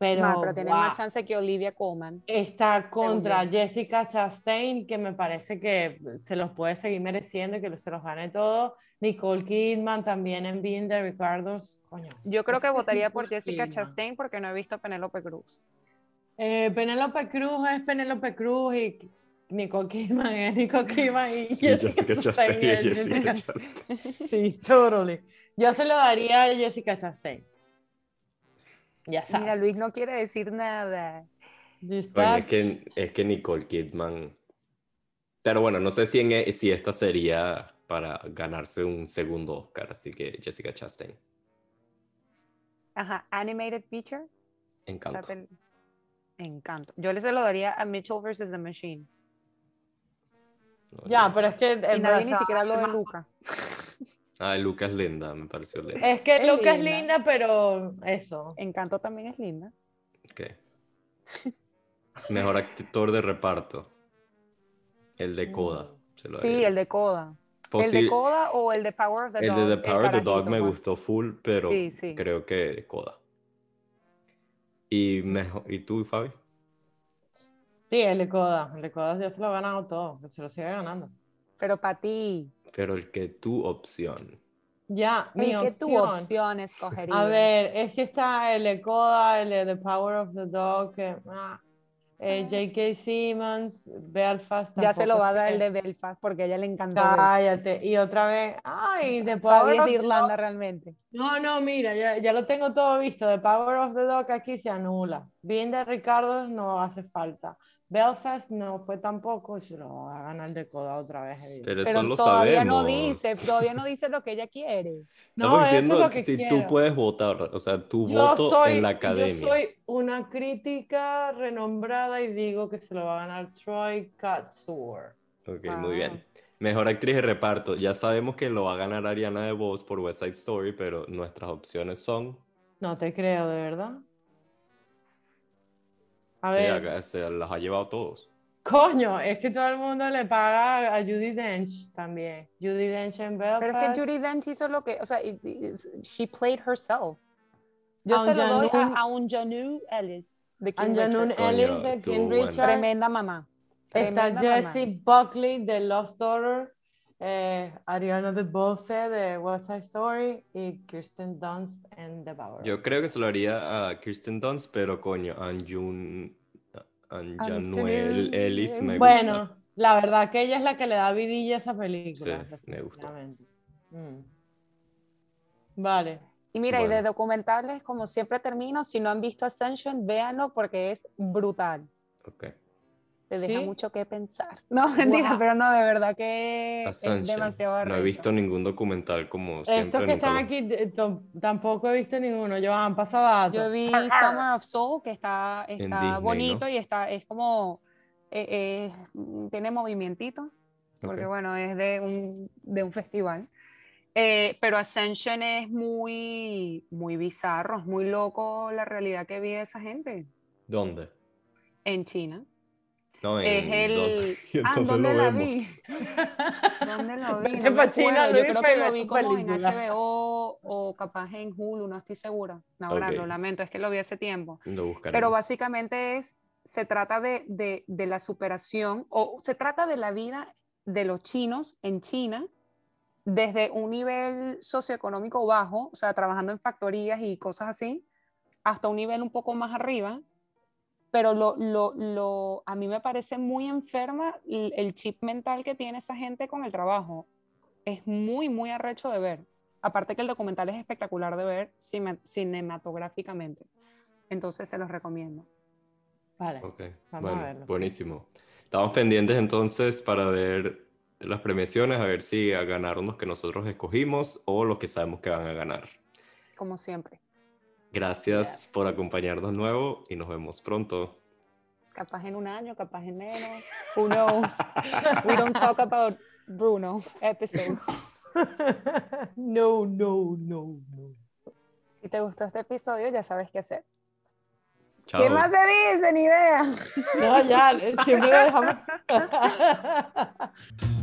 [SPEAKER 2] Pero,
[SPEAKER 1] Ma, pero tiene
[SPEAKER 2] guau,
[SPEAKER 1] más chance que Olivia Colman.
[SPEAKER 2] Está contra. Jessica Chastain, que me parece que se los puede seguir mereciendo y que se los gane todo. Nicole Kidman también en Being the Ricardos. Coño.
[SPEAKER 1] Yo creo que votaría por Jessica
[SPEAKER 2] Kidman.
[SPEAKER 1] Chastain porque no he visto a Penélope Cruz.
[SPEAKER 2] Eh, Penélope Cruz es Penélope Cruz y Nicole Kidman es Nicole Kidman y
[SPEAKER 3] Y
[SPEAKER 2] Jessica, Chastain es
[SPEAKER 3] Jessica
[SPEAKER 2] Jessica
[SPEAKER 3] Chastain.
[SPEAKER 2] Sí, totally. Yo se lo daría a Jessica Chastain. Ya
[SPEAKER 1] Mira,
[SPEAKER 2] sabes.
[SPEAKER 1] Luis no quiere decir nada.
[SPEAKER 3] Es, que, es que Nicole Kidman. Pero bueno, no sé si, en, e- si esta sería para ganarse un segundo Oscar, así que Jessica Chastain.
[SPEAKER 1] Ajá, animated feature. o sea,
[SPEAKER 3] Encanto.
[SPEAKER 1] Encanto. Yo le se lo daría a Mitchell vs. The Machine.
[SPEAKER 3] No,
[SPEAKER 2] Ya,
[SPEAKER 3] yo-
[SPEAKER 2] pero es que...
[SPEAKER 1] Y
[SPEAKER 2] en verdad
[SPEAKER 1] nadie ni siquiera habló de Luca.
[SPEAKER 3] Ah, Lucas Linda, me pareció linda.
[SPEAKER 2] Es que
[SPEAKER 1] Es
[SPEAKER 2] Luca es
[SPEAKER 1] linda.
[SPEAKER 2] linda, pero eso.
[SPEAKER 1] Encanto también es linda.
[SPEAKER 3] Ok. Mejor actor de reparto. El de Coda. se lo
[SPEAKER 1] Sí, el de Coda. ¿El
[SPEAKER 3] Posi-
[SPEAKER 1] de Coda o el de Power of the
[SPEAKER 3] el
[SPEAKER 1] Dog?
[SPEAKER 3] de The Power of the Dog me
[SPEAKER 1] pues.
[SPEAKER 3] gustó full, pero
[SPEAKER 1] Sí, sí.
[SPEAKER 3] creo que Coda. ¿Y, mejor, ¿Y tú, Fabi?
[SPEAKER 2] Sí, el de Coda. El de Coda ya se lo ha ganado todo. Se lo sigue ganando.
[SPEAKER 1] Pero para ti,
[SPEAKER 3] Pero el que tu opción.
[SPEAKER 2] Ya, mi
[SPEAKER 1] el que tu
[SPEAKER 2] opción.
[SPEAKER 1] opción escogería.
[SPEAKER 2] A ver, es que está el de Coda, el de The Power of the Dog, que, ah, eh, J.K. Simmons, Belfast.
[SPEAKER 1] ya se lo va a dar el de Belfast porque a ella le encantó. Belfast.
[SPEAKER 2] Cállate. Y otra vez, ay, The Power of
[SPEAKER 1] de
[SPEAKER 2] the
[SPEAKER 1] Irlanda
[SPEAKER 2] Dog.
[SPEAKER 1] realmente.
[SPEAKER 2] No, no, mira, ya, ya lo tengo todo visto. The Power of the Dog aquí se anula. Bien de Ricardo no hace falta. Belfast no fue tampoco, se lo va a ganar de Coda otra vez. evidente.
[SPEAKER 3] Pero eso
[SPEAKER 1] Pero
[SPEAKER 3] lo
[SPEAKER 1] todavía
[SPEAKER 3] sabemos.
[SPEAKER 1] no dice, todavía no dice lo que ella quiere.
[SPEAKER 2] No,
[SPEAKER 3] Estamos
[SPEAKER 2] eso es
[SPEAKER 3] diciendo
[SPEAKER 2] lo que
[SPEAKER 3] si
[SPEAKER 2] quiero.
[SPEAKER 3] tú puedes votar, o sea, tu
[SPEAKER 2] Yo
[SPEAKER 3] voto
[SPEAKER 2] soy,
[SPEAKER 3] en la
[SPEAKER 2] yo
[SPEAKER 3] academia.
[SPEAKER 2] soy una crítica renombrada y digo que se lo va a ganar Troy Katsur.
[SPEAKER 3] Ok,
[SPEAKER 1] Ah.
[SPEAKER 3] muy bien. Mejor actriz de reparto. Ya sabemos que lo va a ganar Ariana DeBose por West Side Story, pero nuestras opciones son.
[SPEAKER 2] No te creo, de verdad. A
[SPEAKER 3] Sí,
[SPEAKER 2] ver,
[SPEAKER 3] acá se las ha llevado todos.
[SPEAKER 2] coño, es que todo el mundo le paga a Judy Dench también. Judy Dench en Belfast.
[SPEAKER 1] Pero es que Judy Dench hizo lo que, o sea, it- it- she played herself. Yo se lo doy a, a un Janu Ellis de King Richard.
[SPEAKER 2] Ellis de King
[SPEAKER 3] bueno.
[SPEAKER 2] Richard.
[SPEAKER 1] Tremenda mamá.
[SPEAKER 2] Está
[SPEAKER 1] tremenda mamá.
[SPEAKER 2] Jessie Buckley de Lost Daughter. Eh, Ariana DeBose de West Side Story y Kirsten Dunst en The Power.
[SPEAKER 3] Yo creo que se lo haría a Kirsten Dunst, pero coño, Anjun. Anjanuel Ellis me gusta.
[SPEAKER 2] Bueno, la verdad que ella es la que le da vidilla a esa película.
[SPEAKER 3] Sí, me
[SPEAKER 2] definitivamente. Mm. Vale.
[SPEAKER 1] Y mira, y de
[SPEAKER 3] Bueno.
[SPEAKER 1] documentales, como siempre termino, si no han visto Ascension, véanlo porque es brutal.
[SPEAKER 3] Ok.
[SPEAKER 1] Te deja
[SPEAKER 2] ¿Sí?
[SPEAKER 1] mucho que pensar. No, mentira,
[SPEAKER 2] Guau.
[SPEAKER 1] pero no, de verdad que
[SPEAKER 3] Ascension.
[SPEAKER 1] es demasiado
[SPEAKER 3] No he
[SPEAKER 1] arrecho.
[SPEAKER 3] visto ningún documental como siempre.
[SPEAKER 2] Estos que están
[SPEAKER 3] lo-
[SPEAKER 2] aquí to- tampoco he visto ninguno. Joan, pasa datos.
[SPEAKER 1] Yo vi Summer of Soul, que está, está
[SPEAKER 3] Disney,
[SPEAKER 1] bonito
[SPEAKER 3] ¿no?
[SPEAKER 1] y está, es como, eh, eh, tiene movimientito, porque
[SPEAKER 3] Ok.
[SPEAKER 1] bueno, es de un, de un festival. Eh, pero Ascension es muy, muy bizarro, es muy loco la realidad que vive esa gente
[SPEAKER 3] ¿Dónde?
[SPEAKER 1] en China.
[SPEAKER 3] No,
[SPEAKER 1] Es el...
[SPEAKER 3] ¿dónde-
[SPEAKER 1] Ah,
[SPEAKER 3] dónde
[SPEAKER 1] ¿dónde
[SPEAKER 3] lo
[SPEAKER 1] la
[SPEAKER 3] vemos?
[SPEAKER 1] vi? ¿Dónde lo vi? No me
[SPEAKER 2] pa' China,
[SPEAKER 1] acuerdo. Yo creo que lo vi como en. HBO o capaz en Hulu, no estoy segura. No, ahora
[SPEAKER 3] Ok.
[SPEAKER 1] lo lamento, es que lo vi hace tiempo.
[SPEAKER 3] Lo buscaremos.
[SPEAKER 1] Pero básicamente es, se trata de, de, de la superación o se trata de la vida de los chinos en China desde un nivel socioeconómico bajo, o sea, trabajando en factorías y cosas así, hasta un nivel un poco más arriba. Pero lo, lo, lo, a mí me parece muy enferma el, el chip mental que tiene esa gente con el trabajo. Es muy, muy arrecho de ver. Aparte que el documental es espectacular de ver cine- cinematográficamente. Entonces se los recomiendo.
[SPEAKER 2] Vale. Vamos a
[SPEAKER 3] bueno,
[SPEAKER 2] verlo, sí.
[SPEAKER 3] buenísimo. Estamos pendientes entonces para ver las premiaciones, a ver si ganaron los que nosotros escogimos o los que sabemos que van a ganar.
[SPEAKER 1] Como siempre.
[SPEAKER 3] Gracias
[SPEAKER 2] Yes.
[SPEAKER 3] por acompañarnos nuevo y nos vemos pronto.
[SPEAKER 1] Capaz en un año, capaz en menos. Who knows? We don't talk about Bruno episodes.
[SPEAKER 2] no, no, no, no.
[SPEAKER 1] Si te gustó este episodio, ya sabes qué hacer.
[SPEAKER 3] Chao.
[SPEAKER 1] ¿Qué más se dice? Ni idea.
[SPEAKER 2] No, ya, siempre lo dejamos.